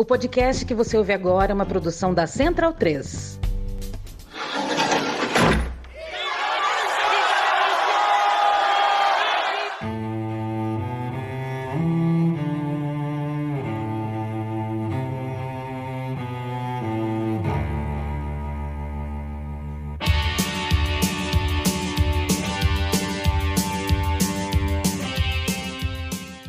O podcast que você ouve agora é uma produção da Central 3.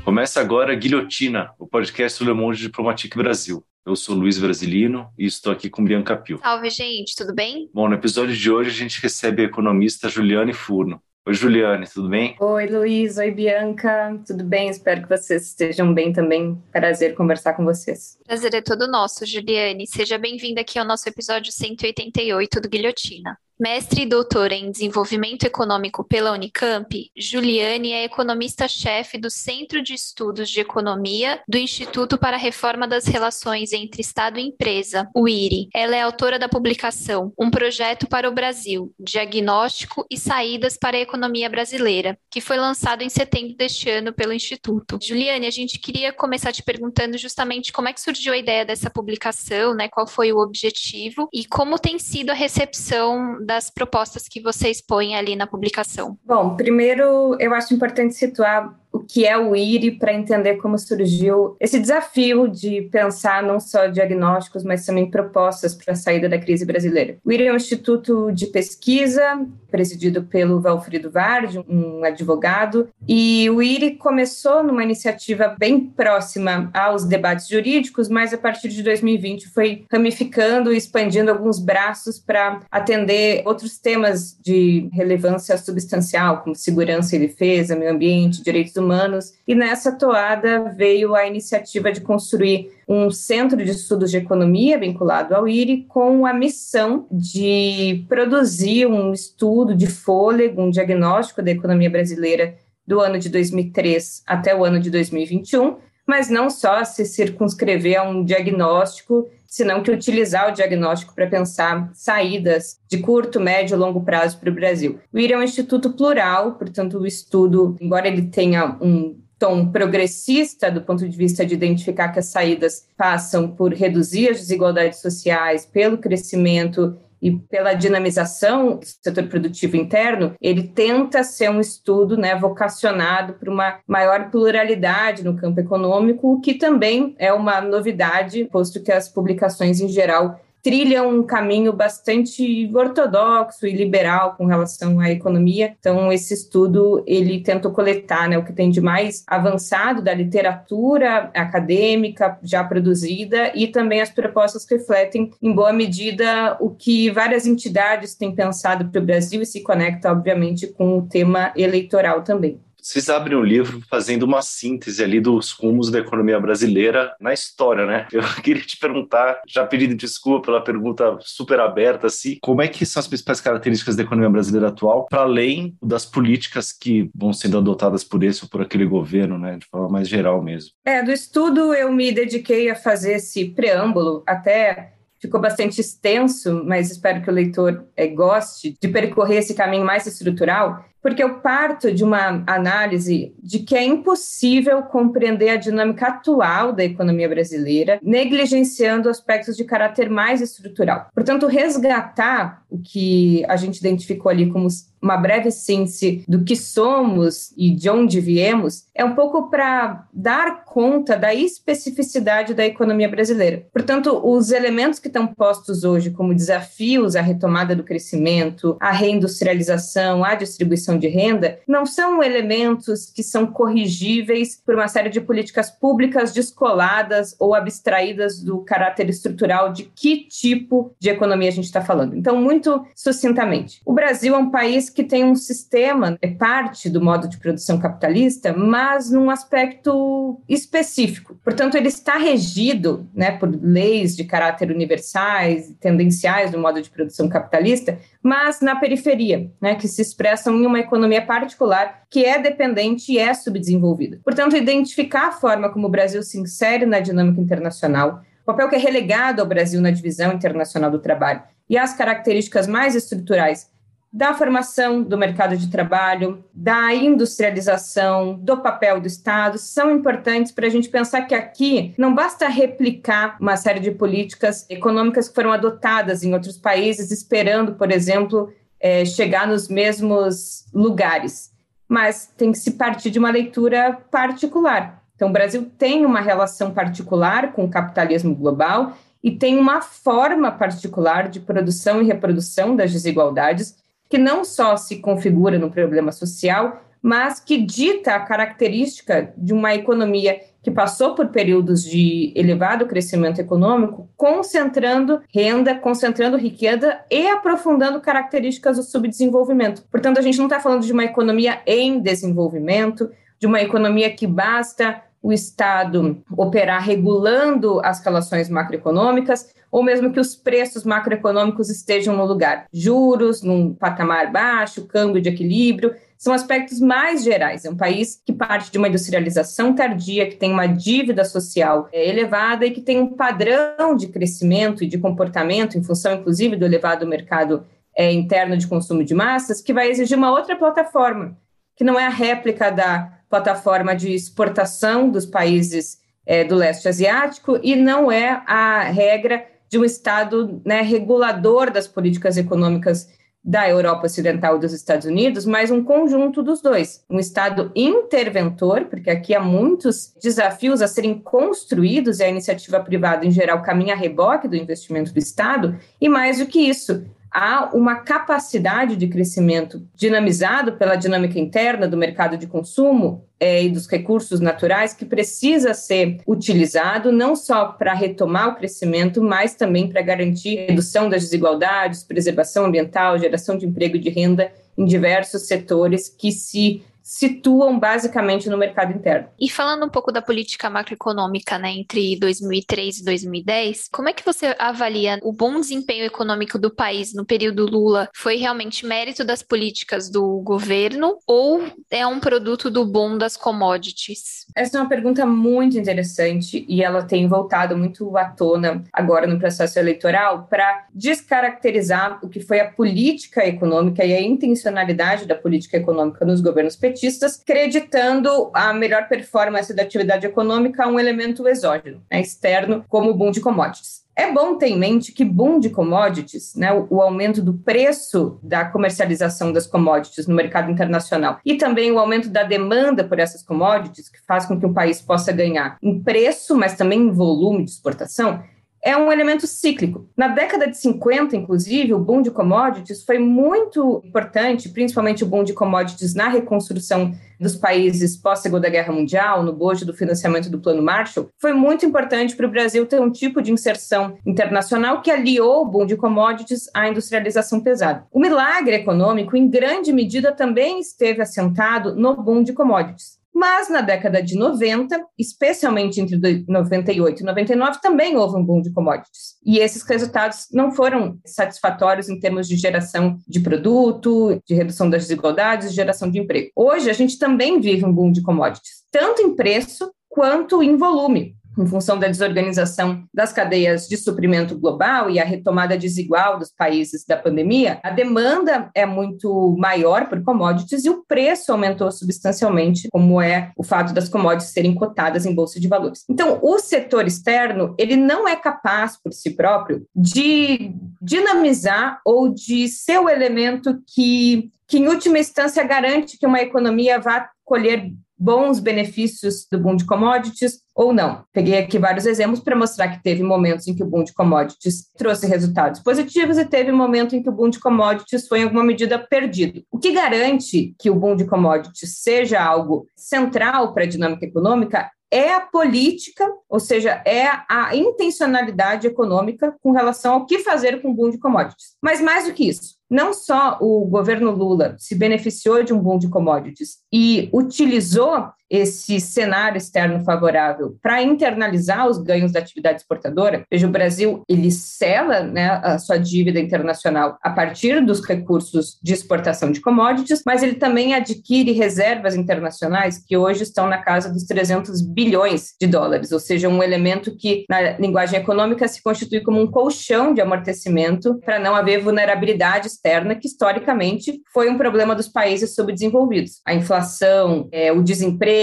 Começa agora Guilhotina, o podcast do Le Monde Diplomatique Brasil. Eu sou Luiz Brasilino e estou aqui com Bianca Pio. Salve, gente, tudo bem? Bom, no episódio de hoje a gente recebe a economista Juliane Furno. Oi, Juliane, tudo bem? Oi, Luiz. Oi, Bianca. Tudo bem? Espero que vocês estejam bem também. Prazer conversar com vocês. Prazer é todo nosso, Juliane. Seja bem-vinda aqui ao nosso episódio 188 do Guilhotina. Mestre e doutora em Desenvolvimento Econômico pela Unicamp, Juliane é economista-chefe do Centro de Estudos de Economia do Instituto para a Reforma das Relações entre Estado e Empresa, o IRI. Ela é autora da publicação Um Projeto para o Brasil, Diagnóstico e Saídas para a Economia Brasileira, que foi lançado em setembro deste ano pelo Instituto. Juliane, a gente queria começar te perguntando justamente como é que surgiu a ideia dessa publicação, né? Qual foi o objetivo e como tem sido a recepção das propostas que você expõe ali na publicação? Bom, primeiro eu acho importante situar o que é o IRI para entender como surgiu esse desafio de pensar não só diagnósticos, mas também propostas para a saída da crise brasileira. O IRI é um instituto de pesquisa presidido pelo Valfrido Vardi, um advogado, e o IRI começou numa iniciativa bem próxima aos debates jurídicos, mas a partir de 2020 foi ramificando e expandindo alguns braços para atender outros temas de relevância substancial, como segurança e defesa, meio ambiente, direitos humanos, e nessa toada veio a iniciativa de construir um centro de estudos de economia vinculado ao IRI com a missão de produzir um estudo de fôlego, um diagnóstico da economia brasileira do ano de 2003 até o ano de 2021, mas não só se circunscrever a um diagnóstico, senão que utilizar o diagnóstico para pensar saídas de curto, médio e longo prazo para o Brasil. O IRI é um instituto plural, portanto, o estudo, embora ele tenha um tom progressista do ponto de vista de identificar que as saídas passam por reduzir as desigualdades sociais, pelo crescimento e pela dinamização do setor produtivo interno, ele tenta ser um estudo né, vocacionado para uma maior pluralidade no campo econômico, o que também é uma novidade, posto que as publicações em geral trilham um caminho bastante ortodoxo e liberal com relação à economia. Então, esse estudo ele tenta coletar né, o que tem de mais avançado da literatura acadêmica já produzida e também as propostas que refletem, em boa medida, o que várias entidades têm pensado para o Brasil e se conecta, obviamente, com o tema eleitoral também vocês abrem o livro fazendo uma síntese ali dos rumos da economia brasileira na história, né? Eu queria te perguntar, já pedindo desculpa pela pergunta super aberta, assim, como é que são as principais características da economia brasileira atual, para além das políticas que vão sendo adotadas por esse ou por aquele governo, né? De forma mais geral mesmo. É, do estudo eu me dediquei a fazer esse preâmbulo, até ficou bastante extenso, mas espero que o leitor é, goste de percorrer esse caminho mais estrutural porque eu parto de uma análise de que é impossível compreender a dinâmica atual da economia brasileira, negligenciando aspectos de caráter mais estrutural. Portanto, resgatar o que a gente identificou ali como uma breve síntese do que somos e de onde viemos, é um pouco para dar conta da especificidade da economia brasileira. Portanto, os elementos que estão postos hoje como desafios à retomada do crescimento, à reindustrialização, à distribuição de renda, não são elementos que são corrigíveis por uma série de políticas públicas descoladas ou abstraídas do caráter estrutural de que tipo de economia a gente está falando. Então, muito sucintamente, o Brasil é um país que tem um sistema, é parte do modo de produção capitalista, mas num aspecto específico. Portanto, ele está regido né, por leis de caráter universais, tendenciais do modo de produção capitalista, mas na periferia, né, que se expressam em uma economia particular que é dependente e é subdesenvolvida. Portanto, identificar a forma como o Brasil se insere na dinâmica internacional, papel que é relegado ao Brasil na divisão internacional do trabalho e as características mais estruturais da formação do mercado de trabalho, da industrialização, do papel do Estado, são importantes para a gente pensar que aqui não basta replicar uma série de políticas econômicas que foram adotadas em outros países, esperando, por exemplo, é, chegar nos mesmos lugares, mas tem que se partir de uma leitura particular. Então, o Brasil tem uma relação particular com o capitalismo global e tem uma forma particular de produção e reprodução das desigualdades que não só se configura no problema social, mas que dita a característica de uma economia que passou por períodos de elevado crescimento econômico, concentrando renda, concentrando riqueza e aprofundando características do subdesenvolvimento. Portanto, a gente não está falando de uma economia em desenvolvimento, de uma economia que basta o Estado operar regulando as relações macroeconômicas, ou mesmo que os preços macroeconômicos estejam no lugar. Juros num patamar baixo, câmbio de equilíbrio, são aspectos mais gerais. É um país que parte de uma industrialização tardia, que tem uma dívida social é, elevada e que tem um padrão de crescimento e de comportamento, em função, inclusive, do elevado mercado é, interno de consumo de massas, que vai exigir uma outra plataforma, que não é a réplica da plataforma de exportação dos países é, do leste asiático e não é a regra de um Estado né, regulador das políticas econômicas da Europa Ocidental e dos Estados Unidos, mas um conjunto dos dois. Um Estado interventor, porque aqui há muitos desafios a serem construídos e a iniciativa privada, em geral, caminha a reboque do investimento do Estado, e mais do que isso, há uma capacidade de crescimento dinamizado pela dinâmica interna do mercado de consumo é, e dos recursos naturais que precisa ser utilizado não só para retomar o crescimento, mas também para garantir redução das desigualdades, preservação ambiental, geração de emprego e de renda em diversos setores que se situam basicamente no mercado interno. E falando um pouco da política macroeconômica, né, entre 2003 e 2010, como é que você avalia o bom desempenho econômico do país no período Lula? Foi realmente mérito das políticas do governo ou é um produto do bom das commodities? Essa é uma pergunta muito interessante e ela tem voltado muito à tona agora no processo eleitoral para descaracterizar o que foi a política econômica e a intencionalidade da política econômica nos governos petistas creditando a melhor performance da atividade econômica a um elemento exógeno, né, externo, como o boom de commodities. É bom ter em mente que boom de commodities, né, o, aumento do preço da comercialização das commodities no mercado internacional e também o aumento da demanda por essas commodities, que faz com que o país possa ganhar em preço, mas também em volume de exportação, é um elemento cíclico. Na década de 50, inclusive, o boom de commodities foi muito importante, principalmente o boom de commodities na reconstrução dos países pós-Segunda Guerra Mundial, no bojo do financiamento do Plano Marshall, foi muito importante para o Brasil ter um tipo de inserção internacional que aliou o boom de commodities à industrialização pesada. O milagre econômico, em grande medida, também esteve assentado no boom de commodities. Mas na década de 90, especialmente entre 98 e 99, também houve um boom de commodities. E esses resultados não foram satisfatórios em termos de geração de produto, de redução das desigualdades, de geração de emprego. Hoje, a gente também vive um boom de commodities, tanto em preço quanto em volume em função da desorganização das cadeias de suprimento global e a retomada desigual dos países da pandemia, a demanda é muito maior por commodities e o preço aumentou substancialmente, como é o fato das commodities serem cotadas em bolsa de valores. Então, o setor externo, ele não é capaz por si próprio de dinamizar ou de ser o elemento que que em última instância garante que uma economia vá colher bons benefícios do boom de commodities ou não. Peguei aqui vários exemplos para mostrar que teve momentos em que o boom de commodities trouxe resultados positivos e teve momentos em que o boom de commodities foi em alguma medida perdido. O que garante que o boom de commodities seja algo central para a dinâmica econômica é a política, ou seja, é a intencionalidade econômica com relação ao que fazer com o boom de commodities. Mas mais do que isso, não só o governo Lula se beneficiou de um boom de commodities e utilizou esse cenário externo favorável para internalizar os ganhos da atividade exportadora. Veja, o Brasil ele cela né, a sua dívida internacional a partir dos recursos de exportação de commodities, mas ele também adquire reservas internacionais que hoje estão na casa dos 300 bilhões de dólares, ou seja, um elemento que na linguagem econômica se constitui como um colchão de amortecimento para não haver vulnerabilidades externa, que historicamente foi um problema dos países subdesenvolvidos. A inflação, é, o desemprego,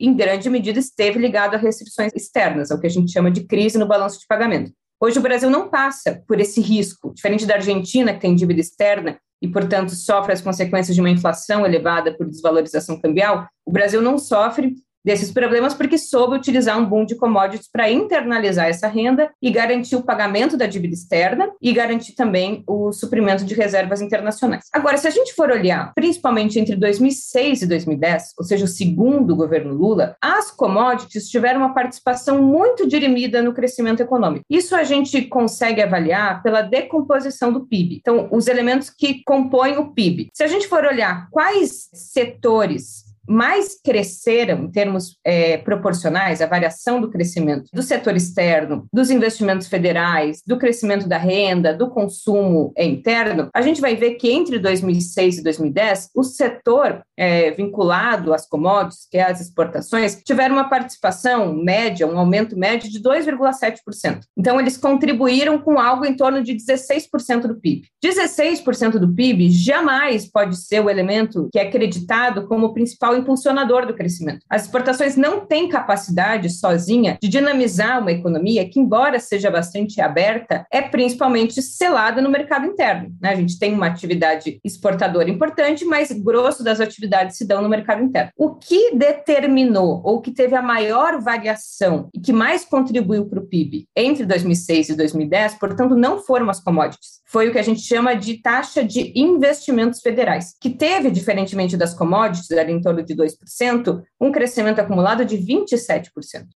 em grande medida, esteve ligado a restrições externas, ao que a gente chama de crise no balanço de pagamento. Hoje o Brasil não passa por esse risco, diferente da Argentina, que tem dívida externa e, portanto, sofre as consequências de uma inflação elevada por desvalorização cambial. O Brasil não sofre desses problemas porque soube utilizar um boom de commodities para internalizar essa renda e garantir o pagamento da dívida externa e garantir também o suprimento de reservas internacionais. Agora, se a gente for olhar, principalmente entre 2006 e 2010, ou seja, o segundo governo Lula, as commodities tiveram uma participação muito dirimida no crescimento econômico. Isso a gente consegue avaliar pela decomposição do PIB. Então, os elementos que compõem o PIB. Se a gente for olhar quais setores mais cresceram em termos é, proporcionais, a variação do crescimento do setor externo, dos investimentos federais, do crescimento da renda, do consumo interno, a gente vai ver que entre 2006 e 2010, o setor é, vinculado às commodities, que é as exportações, tiveram uma participação média, um aumento médio de 2,7%. Então, eles contribuíram com algo em torno de 16% do PIB. 16% do PIB jamais pode ser o elemento que é acreditado como o principal impulsionador do crescimento. As exportações não têm capacidade sozinha de dinamizar uma economia que, embora seja bastante aberta, é principalmente selada no mercado interno. Né? A gente tem uma atividade exportadora importante, mas grosso das atividades se dão no mercado interno. O que determinou ou que teve a maior variação e que mais contribuiu para o PIB entre 2006 e 2010, portanto, não foram as commodities, foi o que a gente chama de taxa de investimentos federais, que teve, diferentemente das commodities, ali em torno de 2%, um crescimento acumulado de 27%.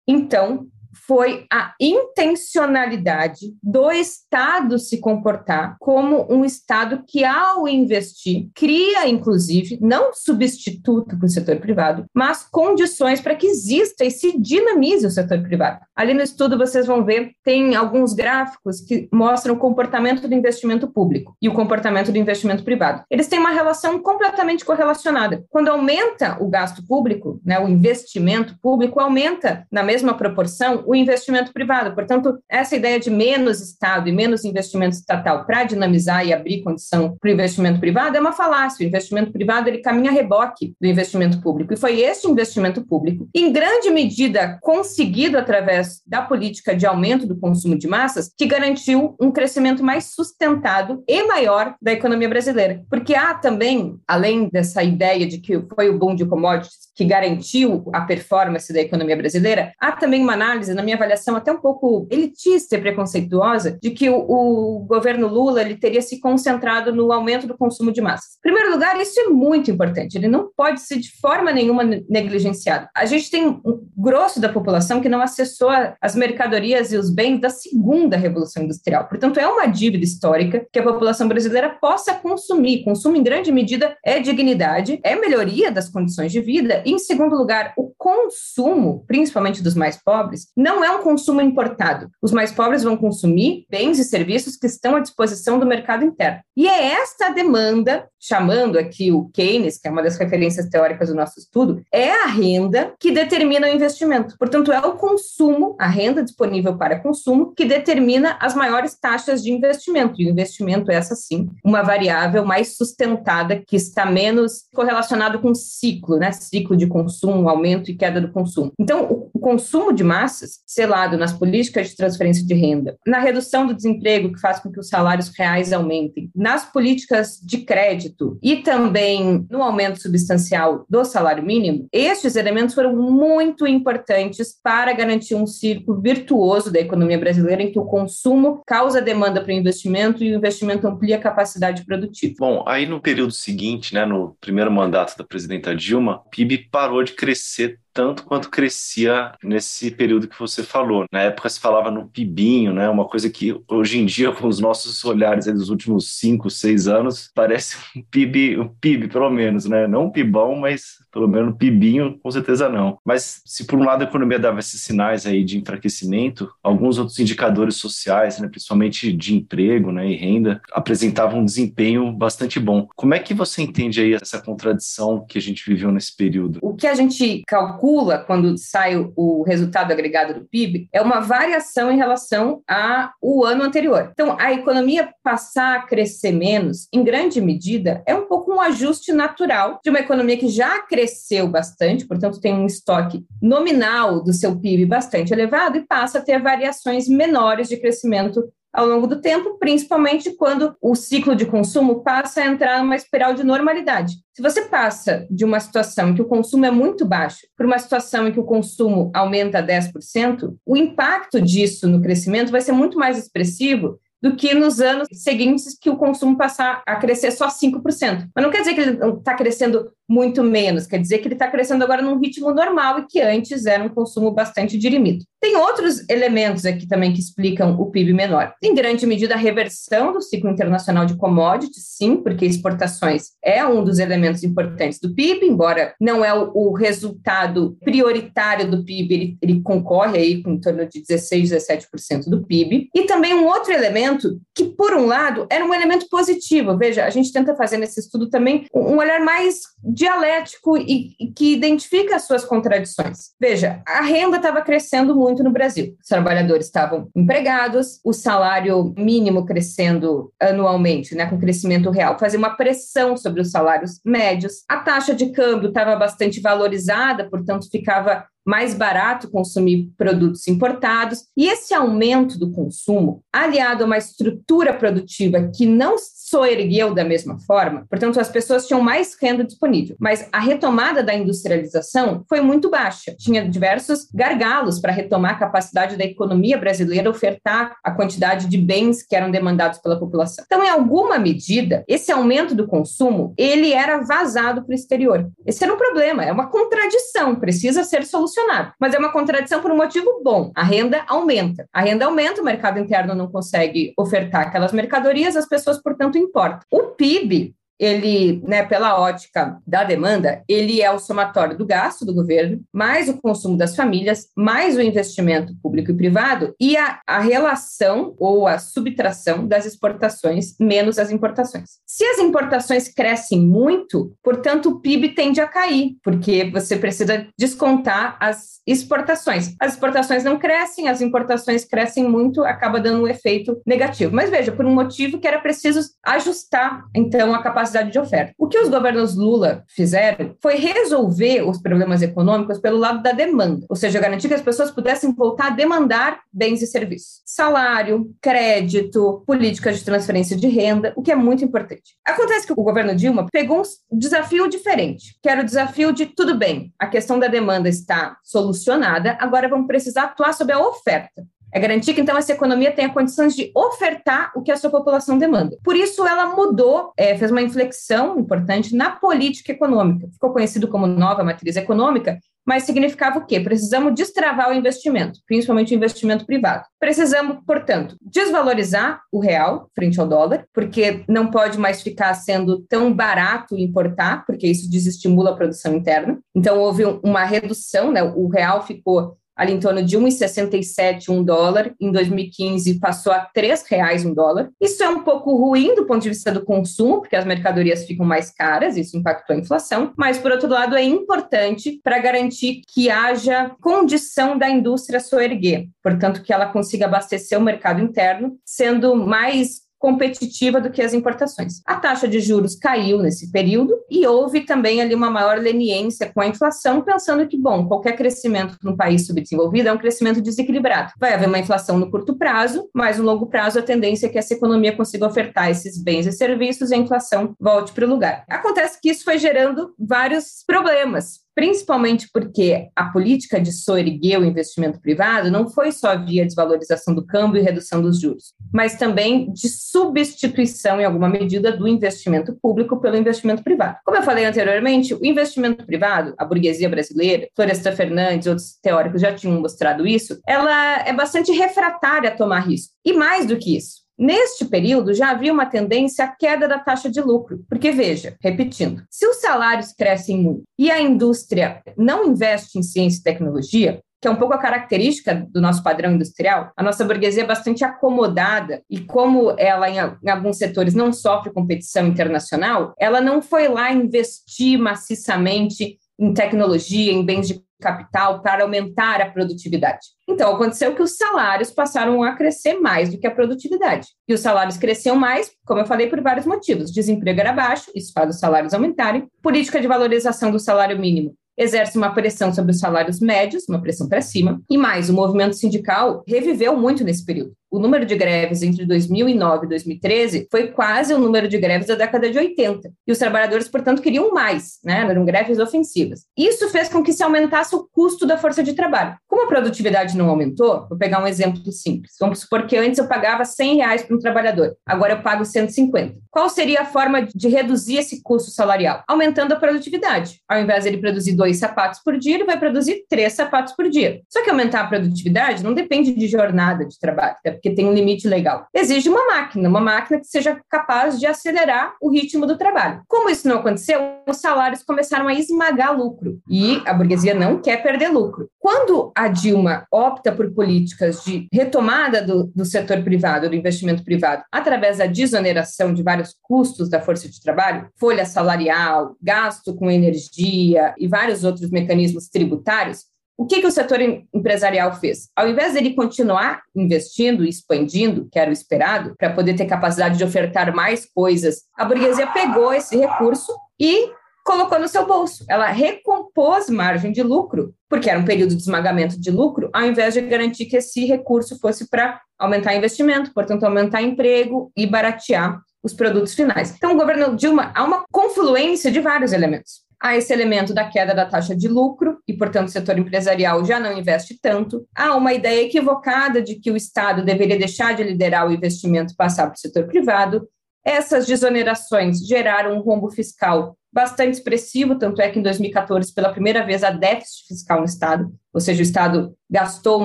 Então, foi a intencionalidade do Estado se comportar como um Estado que, ao investir, cria, inclusive, não substituto para o setor privado, mas condições para que exista e se dinamize o setor privado. Ali no estudo vocês vão ver, tem alguns gráficos que mostram o comportamento do investimento público e o comportamento do investimento privado. Eles têm uma relação completamente correlacionada. Quando aumenta o gasto público, né, o investimento público aumenta na mesma proporção o investimento privado. Portanto, essa ideia de menos Estado e menos investimento estatal para dinamizar e abrir condição para o investimento privado é uma falácia. O investimento privado ele caminha a reboque do investimento público. E foi este investimento público, em grande medida conseguido através da política de aumento do consumo de massas, que garantiu um crescimento mais sustentado e maior da economia brasileira. Porque há também, além dessa ideia de que foi o boom de commodities que garantiu a performance da economia brasileira, há também uma análise, na minha avaliação, até um pouco elitista e preconceituosa, de que o, o governo Lula ele teria se concentrado no aumento do consumo de massas. Em primeiro lugar, isso é muito importante, ele não pode ser de forma nenhuma negligenciado. A gente tem um grosso da população que não acessou as mercadorias e os bens da segunda revolução industrial. Portanto, é uma dívida histórica que a população brasileira possa consumir. Consumo, em grande medida, é dignidade, é melhoria das condições de vida em segundo lugar, o consumo, principalmente dos mais pobres, não é um consumo importado. Os mais pobres vão consumir bens e serviços que estão à disposição do mercado interno. E é esta demanda, chamando aqui o Keynes, que é uma das referências teóricas do nosso estudo, é a renda que determina o investimento. Portanto, é o consumo, a renda disponível para consumo, que determina as maiores taxas de investimento. E o investimento é essa sim, uma variável mais sustentada que está menos correlacionado com ciclo, né? Ciclo de consumo, aumento e queda do consumo. Então, o consumo de massas, selado nas políticas de transferência de renda, na redução do desemprego, que faz com que os salários reais aumentem, nas políticas de crédito e também no aumento substancial do salário mínimo, estes elementos foram muito importantes para garantir um círculo virtuoso da economia brasileira, em que o consumo causa demanda para o investimento e o investimento amplia a capacidade produtiva. Bom, aí no período seguinte, né, no primeiro mandato da presidenta Dilma, o PIB parou de crescer tanto quanto crescia nesse período que você falou. Na época se falava no pibinho, né? Uma coisa que hoje em dia, com os nossos olhares dos últimos cinco, seis anos, parece um PIB, um PIB pelo menos, né? Não um pibão, mas Pelo menos PIBinho, com certeza não. Mas se por um lado a economia dava esses sinais aí de enfraquecimento, alguns outros indicadores sociais, né, principalmente de emprego né, e renda, apresentavam um desempenho bastante bom. Como é que você entende aí essa contradição que a gente viveu nesse período? O que a gente calcula quando sai o resultado agregado do PIB é uma variação em relação ao ano anterior. Então, a economia passar a crescer menos, em grande medida, é um pouco um ajuste natural de uma economia que já cresceu bastante, portanto, tem um estoque nominal do seu PIB bastante elevado e passa a ter variações menores de crescimento ao longo do tempo, principalmente quando o ciclo de consumo passa a entrar numa espiral de normalidade. Se você passa de uma situação em que o consumo é muito baixo para uma situação em que o consumo aumenta 10%, o impacto disso no crescimento vai ser muito mais expressivo do que nos anos seguintes que o consumo passar a crescer só 5%. Mas não quer dizer que ele está crescendo muito menos, quer dizer que ele está crescendo agora num ritmo normal e que antes era um consumo bastante dirimido. Tem outros elementos aqui também que explicam o PIB menor. Em grande medida, a reversão do ciclo internacional de commodities, sim, porque exportações é um dos elementos importantes do PIB, embora não é o, resultado prioritário do PIB, ele, ele, concorre aí com em torno de 16, 17% do PIB. E também um outro elemento que, por um lado, era um elemento positivo. Veja, a gente tenta fazer nesse estudo também um olhar mais dialético e, e que identifica as suas contradições. Veja, a renda estava crescendo muito no Brasil. Os trabalhadores estavam empregados, o salário mínimo crescendo anualmente, né, com crescimento real, fazia uma pressão sobre os salários médios. A taxa de câmbio estava bastante valorizada, portanto ficava mais barato consumir produtos importados. E esse aumento do consumo, aliado a uma estrutura produtiva que não soergueu da mesma forma, portanto, as pessoas tinham mais renda disponível. Mas a retomada da industrialização foi muito baixa. Tinha diversos gargalos para retomar a capacidade da economia brasileira ofertar a quantidade de bens que eram demandados pela população. Então, em alguma medida, esse aumento do consumo, ele era vazado para o exterior. Esse era um problema, é uma contradição, precisa ser solucionado. Mas é uma contradição por um motivo bom. A renda aumenta. A renda aumenta, o mercado interno não consegue ofertar aquelas mercadorias, as pessoas, portanto, importa. O PIB ele, né, pela ótica da demanda, ele é o somatório do gasto do governo, mais o consumo das famílias, mais o investimento público e privado e a, a relação ou a subtração das exportações menos as importações. Se as importações crescem muito, portanto, o PIB tende a cair, porque você precisa descontar as exportações. As exportações não crescem, as importações crescem muito, acaba dando um efeito negativo. Mas veja, por um motivo que era preciso ajustar, então, a capacidade capacidade de oferta. O que os governos Lula fizeram foi resolver os problemas econômicos pelo lado da demanda, ou seja, garantir que as pessoas pudessem voltar a demandar bens e serviços. Salário, crédito, políticas de transferência de renda, o que é muito importante. Acontece que o governo Dilma pegou um desafio diferente, que era o desafio de tudo bem, a questão da demanda está solucionada, agora vamos precisar atuar sobre a oferta. É garantir que, então, essa economia tenha condições de ofertar o que a sua população demanda. Por isso, ela mudou, é, fez uma inflexão importante na política econômica. Ficou conhecido como nova matriz econômica, mas significava o quê? Precisamos destravar o investimento, principalmente o investimento privado. Precisamos, portanto, desvalorizar o real frente ao dólar, porque não pode mais ficar sendo tão barato importar, porque isso desestimula a produção interna. Então, houve uma redução, né? o real ficou ali em torno de 1,67 um dólar. Em 2015 passou a R$ reais um dólar. Isso é um pouco ruim do ponto de vista do consumo, porque as mercadorias ficam mais caras, isso impactou a inflação, mas por outro lado é importante para garantir que haja condição da indústria soerguer, portanto que ela consiga abastecer o mercado interno, sendo mais competitiva do que as importações. A taxa de juros caiu nesse período e houve também ali uma maior leniência com a inflação, pensando que, bom, qualquer crescimento num país subdesenvolvido é um crescimento desequilibrado. Vai haver uma inflação no curto prazo, mas no longo prazo a tendência é que essa economia consiga ofertar esses bens e serviços e a inflação volte para o lugar. Acontece que isso foi gerando vários problemas, principalmente porque a política de soerguer o investimento privado não foi só via desvalorização do câmbio e redução dos juros, mas também de substituição, em alguma medida, do investimento público pelo investimento privado. Como eu falei anteriormente, o investimento privado, a burguesia brasileira, Floresta Fernandes, outros teóricos já tinham mostrado isso, ela é bastante refratária a tomar risco. E mais do que isso, Neste período, já havia uma tendência à queda da taxa de lucro, porque veja, repetindo, se os salários crescem muito e a indústria não investe em ciência e tecnologia, que é um pouco a característica do nosso padrão industrial, a nossa burguesia é bastante acomodada e como ela em, alguns setores não sofre competição internacional, ela não foi lá investir maciçamente em tecnologia, em bens de capital para aumentar a produtividade. Então, aconteceu que os salários passaram a crescer mais do que a produtividade. E os salários cresciam mais, como eu falei, por vários motivos. Desemprego era baixo, isso faz os salários aumentarem. Política de valorização do salário mínimo exerce uma pressão sobre os salários médios, uma pressão para cima, e mais, o movimento sindical reviveu muito nesse período o número de greves entre 2009 e 2013 foi quase o número de greves da década de 80. E os trabalhadores, portanto, queriam mais, né? eram greves ofensivas. Isso fez com que se aumentasse o custo da força de trabalho. Como a produtividade não aumentou, vou pegar um exemplo simples. Vamos supor que antes eu pagava 100 reais para um trabalhador, agora eu pago 150. Qual seria a forma de reduzir esse custo salarial? Aumentando a produtividade. Ao invés de ele produzir dois sapatos por dia, ele vai produzir três sapatos por dia. Só que aumentar a produtividade não depende de jornada de trabalho, porque tem um limite legal. Exige uma máquina, uma máquina que seja capaz de acelerar o ritmo do trabalho. Como isso não aconteceu, os salários começaram a esmagar lucro e a burguesia não quer perder lucro. Quando a Dilma opta por políticas de retomada do, do setor privado, do investimento privado, através da desoneração de vários custos da força de trabalho, folha salarial, gasto com energia e vários outros mecanismos tributários, o que, que o setor empresarial fez? Ao invés dele continuar investindo e expandindo, que era o esperado, para poder ter capacidade de ofertar mais coisas, a burguesia pegou esse recurso e colocou no seu bolso. Ela recompôs margem de lucro, porque era um período de esmagamento de lucro, ao invés de garantir que esse recurso fosse para aumentar investimento, portanto, aumentar emprego e baratear os produtos finais. Então, o governo Dilma há uma confluência de vários elementos. Há esse elemento da queda da taxa de lucro, e, portanto, o setor empresarial já não investe tanto. Há uma ideia equivocada de que o Estado deveria deixar de liderar o investimento e passar para o setor privado. Essas desonerações geraram um rombo fiscal bastante expressivo, tanto é que em 2014, pela primeira vez, há déficit fiscal no Estado, ou seja, o Estado gastou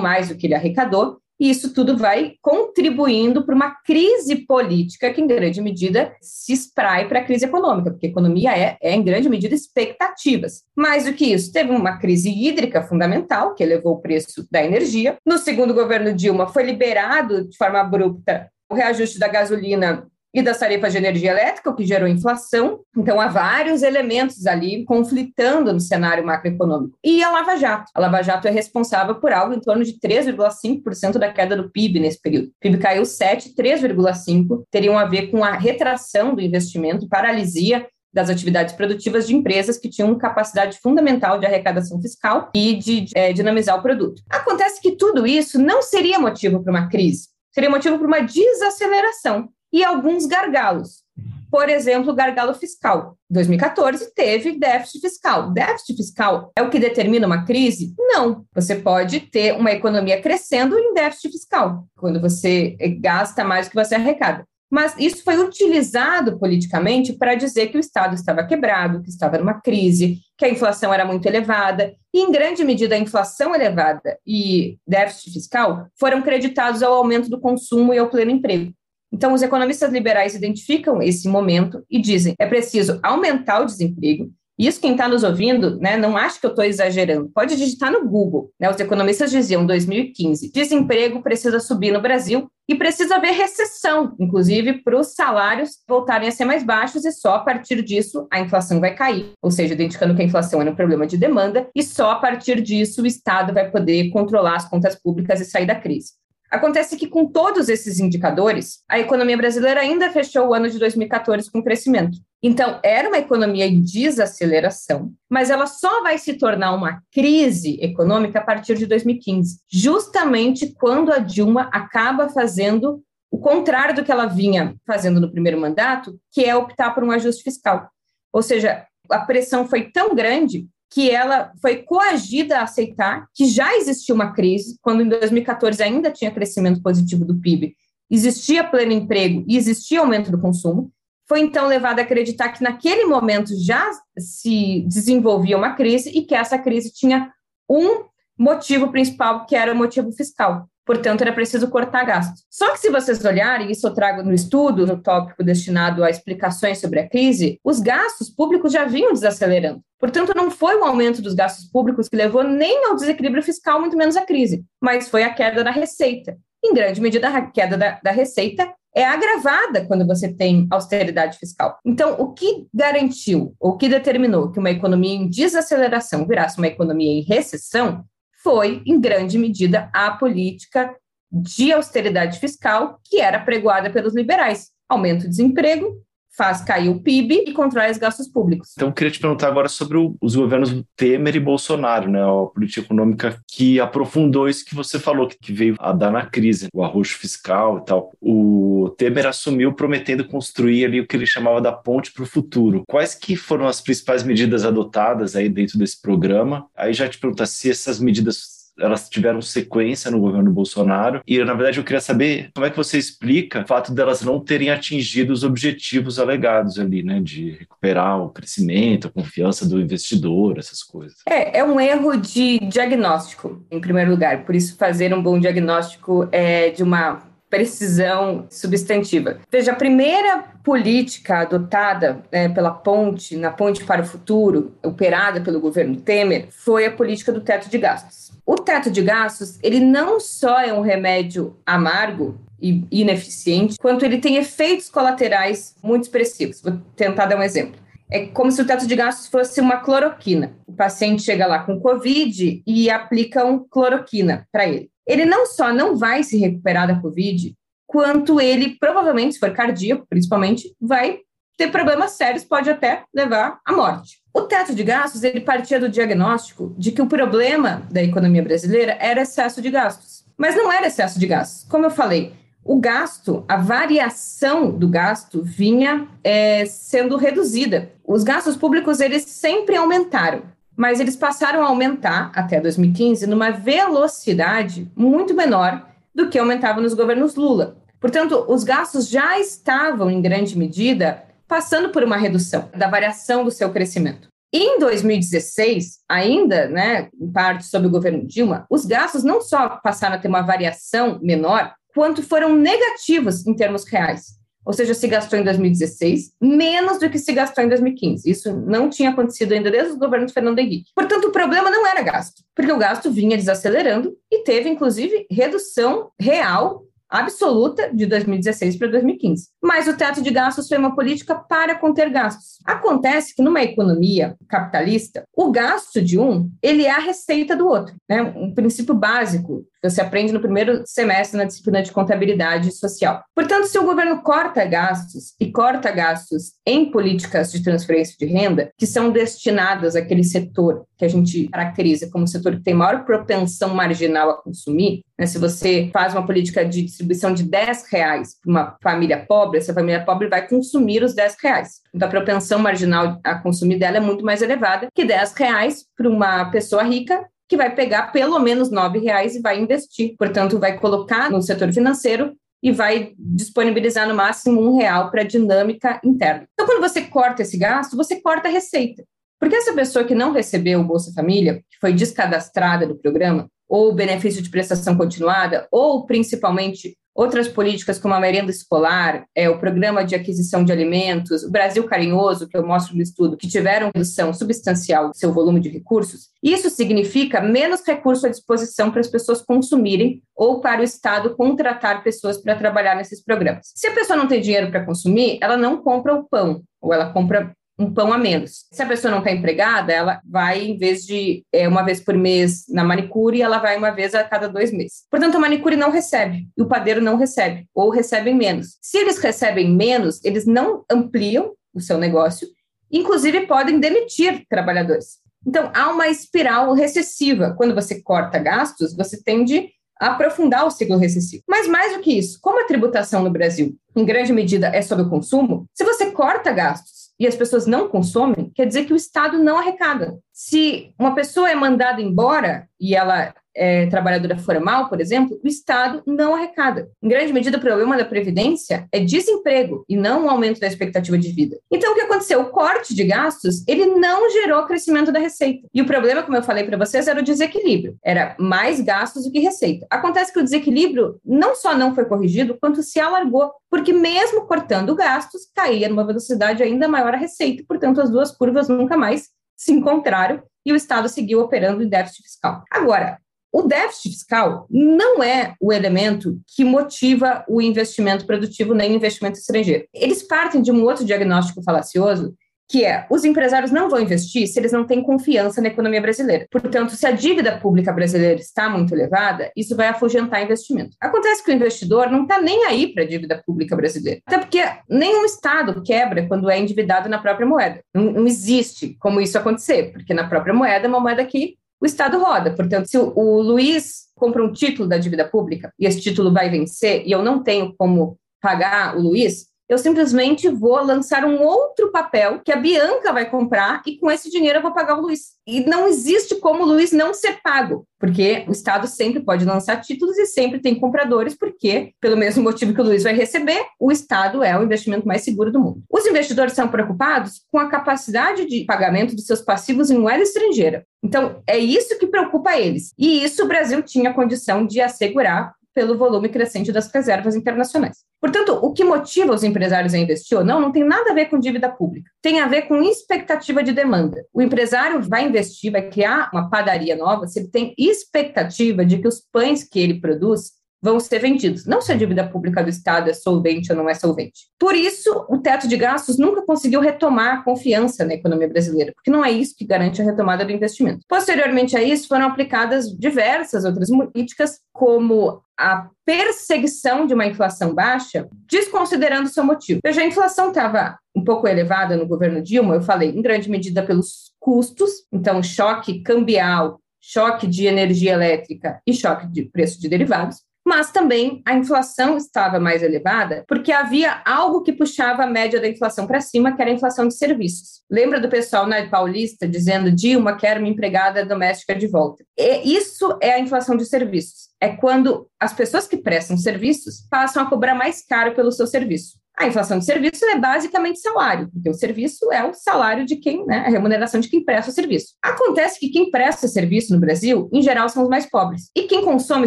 mais do que ele arrecadou, e isso tudo vai contribuindo para uma crise política que, em grande medida, se esprai para a crise econômica, porque economia é, é, em grande medida, expectativas. Mais do que isso, teve uma crise hídrica fundamental, que elevou o preço da energia. No segundo governo Dilma, foi liberado de forma abrupta o reajuste da gasolina e das tarifas de energia elétrica, o que gerou inflação. Então, há vários elementos ali conflitando no cenário macroeconômico. E a Lava Jato. A Lava Jato é responsável por algo em torno de 3,5% da queda do PIB nesse período. O PIB caiu 7, 3,5% teriam a ver com a retração do investimento, paralisia das atividades produtivas de empresas que tinham capacidade fundamental de arrecadação fiscal e de é, dinamizar o produto. Acontece que tudo isso não seria motivo para uma crise, seria motivo para uma desaceleração e alguns gargalos. Por exemplo, o gargalo fiscal. 2014 teve déficit fiscal. Déficit fiscal é o que determina uma crise? Não. Você pode ter uma economia crescendo em déficit fiscal, quando você gasta mais do que você arrecada. Mas isso foi utilizado politicamente para dizer que o Estado estava quebrado, que estava numa crise, que a inflação era muito elevada. E, em grande medida, a inflação elevada e déficit fiscal foram creditados ao aumento do consumo e ao pleno emprego. Então, os economistas liberais identificam esse momento e dizem: é preciso aumentar o desemprego. Isso, quem está nos ouvindo, né, não acha que eu estou exagerando. Pode digitar no Google. Né? Os economistas diziam, 2015, desemprego precisa subir no Brasil e precisa haver recessão, inclusive para os salários voltarem a ser mais baixos e só a partir disso a inflação vai cair, ou seja, identificando que a inflação é um problema de demanda e só a partir disso o Estado vai poder controlar as contas públicas e sair da crise. Acontece que, com todos esses indicadores, a economia brasileira ainda fechou o ano de 2014 com crescimento. Então, era uma economia em desaceleração, mas ela só vai se tornar uma crise econômica a partir de 2015, justamente quando a Dilma acaba fazendo o contrário do que ela vinha fazendo no primeiro mandato, que é optar por um ajuste fiscal. Ou seja, a pressão foi tão grande que ela foi coagida a aceitar que já existia uma crise, quando em 2014 ainda tinha crescimento positivo do PIB, existia pleno emprego e existia aumento do consumo, foi então levada a acreditar que naquele momento já se desenvolvia uma crise e que essa crise tinha um motivo principal, que era o motivo fiscal. Portanto era preciso cortar gastos. Só que se vocês olharem, isso eu trago no estudo, no tópico destinado a explicações sobre a crise, os gastos públicos já vinham desacelerando. Portanto, não foi o aumento dos gastos públicos que levou nem ao desequilíbrio fiscal, muito menos à crise, mas foi a queda da receita. Em grande medida, a queda da, da receita é agravada quando você tem austeridade fiscal. Então, o que garantiu, o que determinou que uma economia em desaceleração virasse uma economia em recessão foi, em grande medida, a política de austeridade fiscal que era pregoada pelos liberais. Aumento do desemprego, faz cair o PIB e controla os gastos públicos. Então, queria te perguntar agora sobre os governos Temer e Bolsonaro, né? A política econômica que aprofundou isso que você falou, que, veio a dar na crise, o arroxo fiscal e tal. O Temer assumiu prometendo construir ali o que ele chamava da ponte para o futuro. Quais que foram as principais medidas adotadas aí dentro desse programa? Aí já te perguntar se essas medidas elas tiveram sequência no governo Bolsonaro. E, na verdade, eu queria saber como é que você explica o fato delas não terem atingido os objetivos alegados ali, né? De recuperar o crescimento, a confiança do investidor, essas coisas. É, é um erro de diagnóstico, em primeiro lugar. Por isso, fazer um bom diagnóstico é de uma precisão substantiva. Veja, a primeira política adotada né, pela ponte, na ponte para o futuro, operada pelo governo Temer, foi a política do teto de gastos. O teto de gastos, ele não só é um remédio amargo e ineficiente, quanto ele tem efeitos colaterais muito expressivos. Vou tentar dar um exemplo. É como se o teto de gastos fosse uma cloroquina. O paciente chega lá com Covid e aplicam cloroquina para ele. Ele não só não vai se recuperar da Covid, quanto ele, provavelmente, se for cardíaco, principalmente, vai ter problemas sérios, pode até levar à morte. O teto de gastos, ele partia do diagnóstico de que o problema da economia brasileira era excesso de gastos. Mas não era excesso de gastos. Como eu falei, o gasto, a variação do gasto vinha é, sendo reduzida. Os gastos públicos, eles sempre aumentaram, mas eles passaram a aumentar até 2015 numa velocidade muito menor do que aumentava nos governos Lula. Portanto, os gastos já estavam, em grande medida, passando por uma redução da variação do seu crescimento. Em 2016, ainda, né, em parte sob o governo Dilma, os gastos não só passaram a ter uma variação menor, quanto foram negativos em termos reais. Ou seja, se gastou em 2016 menos do que se gastou em 2015. Isso não tinha acontecido ainda desde o governo de Fernando Henrique. Portanto, o problema não era gasto, porque o gasto vinha desacelerando e teve, inclusive, redução real absoluta de 2016 para 2015. Mas o teto de gastos foi uma política para conter gastos. Acontece que numa economia capitalista, o gasto de um, ele é a receita do outro, né? Um princípio básico que você aprende no primeiro semestre na disciplina de contabilidade social. Portanto, se o governo corta gastos e corta gastos em políticas de transferência de renda, que são destinadas àquele setor que a gente caracteriza como o setor que tem maior propensão marginal a consumir, né? se você faz uma política de distribuição de 10 reais para uma família pobre, essa família pobre vai consumir os 10 reais. Então, a propensão marginal a consumir dela é muito mais elevada que 10 reais para uma pessoa rica que vai pegar pelo menos nove reais e vai investir. Portanto, vai colocar no setor financeiro e vai disponibilizar no máximo um real para a dinâmica interna. Então, quando você corta esse gasto, você corta a receita. Porque essa pessoa que não recebeu o Bolsa Família, que foi descadastrada do programa, ou benefício de prestação continuada, ou principalmente Outras políticas, como a merenda escolar, é, o programa de aquisição de alimentos, o Brasil Carinhoso, que eu mostro no estudo, que tiveram redução substancial do seu volume de recursos, isso significa menos recurso à disposição para as pessoas consumirem ou para o Estado contratar pessoas para trabalhar nesses programas. Se a pessoa não tem dinheiro para consumir, ela não compra o pão, ou ela compra um pão a menos. Se a pessoa não está empregada, ela vai, em vez de é, uma vez por mês na manicure, ela vai uma vez a cada dois meses. Portanto, a manicure não recebe e o padeiro não recebe, ou recebem menos. Se eles recebem menos, eles não ampliam o seu negócio, inclusive podem demitir trabalhadores. Então, há uma espiral recessiva. Quando você corta gastos, você tende a aprofundar o ciclo recessivo. Mas mais do que isso, como a tributação no Brasil, em grande medida, é sobre o consumo, se você corta gastos, e as pessoas não consomem, quer dizer que o Estado não arrecada. Se uma pessoa é mandada embora e ela é trabalhadora formal, por exemplo, o Estado não arrecada. Em grande medida, o problema da Previdência é desemprego e não o aumento da expectativa de vida. Então, o que aconteceu? O corte de gastos, ele não gerou crescimento da receita. E o problema, como eu falei para vocês, era o desequilíbrio. Era mais gastos do que receita. Acontece que o desequilíbrio não só não foi corrigido, quanto se alargou, porque mesmo cortando gastos, caía numa velocidade ainda maior a receita, portanto, as duas curvas nunca mais se encontraram e o Estado seguiu operando em déficit fiscal. Agora, o déficit fiscal não é o elemento que motiva o investimento produtivo nem o investimento estrangeiro. Eles partem de um outro diagnóstico falacioso que é os empresários não vão investir se eles não têm confiança na economia brasileira. Portanto, se a dívida pública brasileira está muito elevada, isso vai afugentar investimento. Acontece que o investidor não está nem aí para a dívida pública brasileira. Até porque nenhum Estado quebra quando é endividado na própria moeda. Não, não existe como isso acontecer, porque na própria moeda é uma moeda que o Estado roda. Portanto, se o, Luiz compra um título da dívida pública e esse título vai vencer e eu não tenho como pagar o Luiz, eu simplesmente vou lançar um outro papel que a Bianca vai comprar e com esse dinheiro eu vou pagar o Luiz. E não existe como o Luiz não ser pago, porque o Estado sempre pode lançar títulos e sempre tem compradores, porque, pelo mesmo motivo que o Luiz vai receber, o Estado é o investimento mais seguro do mundo. Os investidores são preocupados com a capacidade de pagamento dos seus passivos em moeda estrangeira. Então, é isso que preocupa eles. E isso o Brasil tinha condição de assegurar pelo volume crescente das reservas internacionais. Portanto, o que motiva os empresários a investir ou não não tem nada a ver com dívida pública, tem a ver com expectativa de demanda. O empresário vai investir, vai criar uma padaria nova se ele tem expectativa de que os pães que ele produz vão ser vendidos. Não se a dívida pública do Estado é solvente ou não é solvente. Por isso, o teto de gastos nunca conseguiu retomar a confiança na economia brasileira, porque não é isso que garante a retomada do investimento. Posteriormente a isso, foram aplicadas diversas outras políticas, como a perseguição de uma inflação baixa, desconsiderando seu motivo. Veja, a inflação estava um pouco elevada no governo Dilma, eu falei, em grande medida pelos custos, então choque cambial, choque de energia elétrica e choque de preço de derivados mas também a inflação estava mais elevada porque havia algo que puxava a média da inflação para cima, que era a inflação de serviços. Lembra do pessoal na Paulista dizendo Dilma quer uma empregada doméstica de volta? E isso é a inflação de serviços. É quando as pessoas que prestam serviços passam a cobrar mais caro pelo seu serviço. A inflação de serviço é basicamente salário, porque o serviço é o salário de quem, né, a remuneração de quem presta o serviço. Acontece que quem presta serviço no Brasil, em geral, são os mais pobres. E quem consome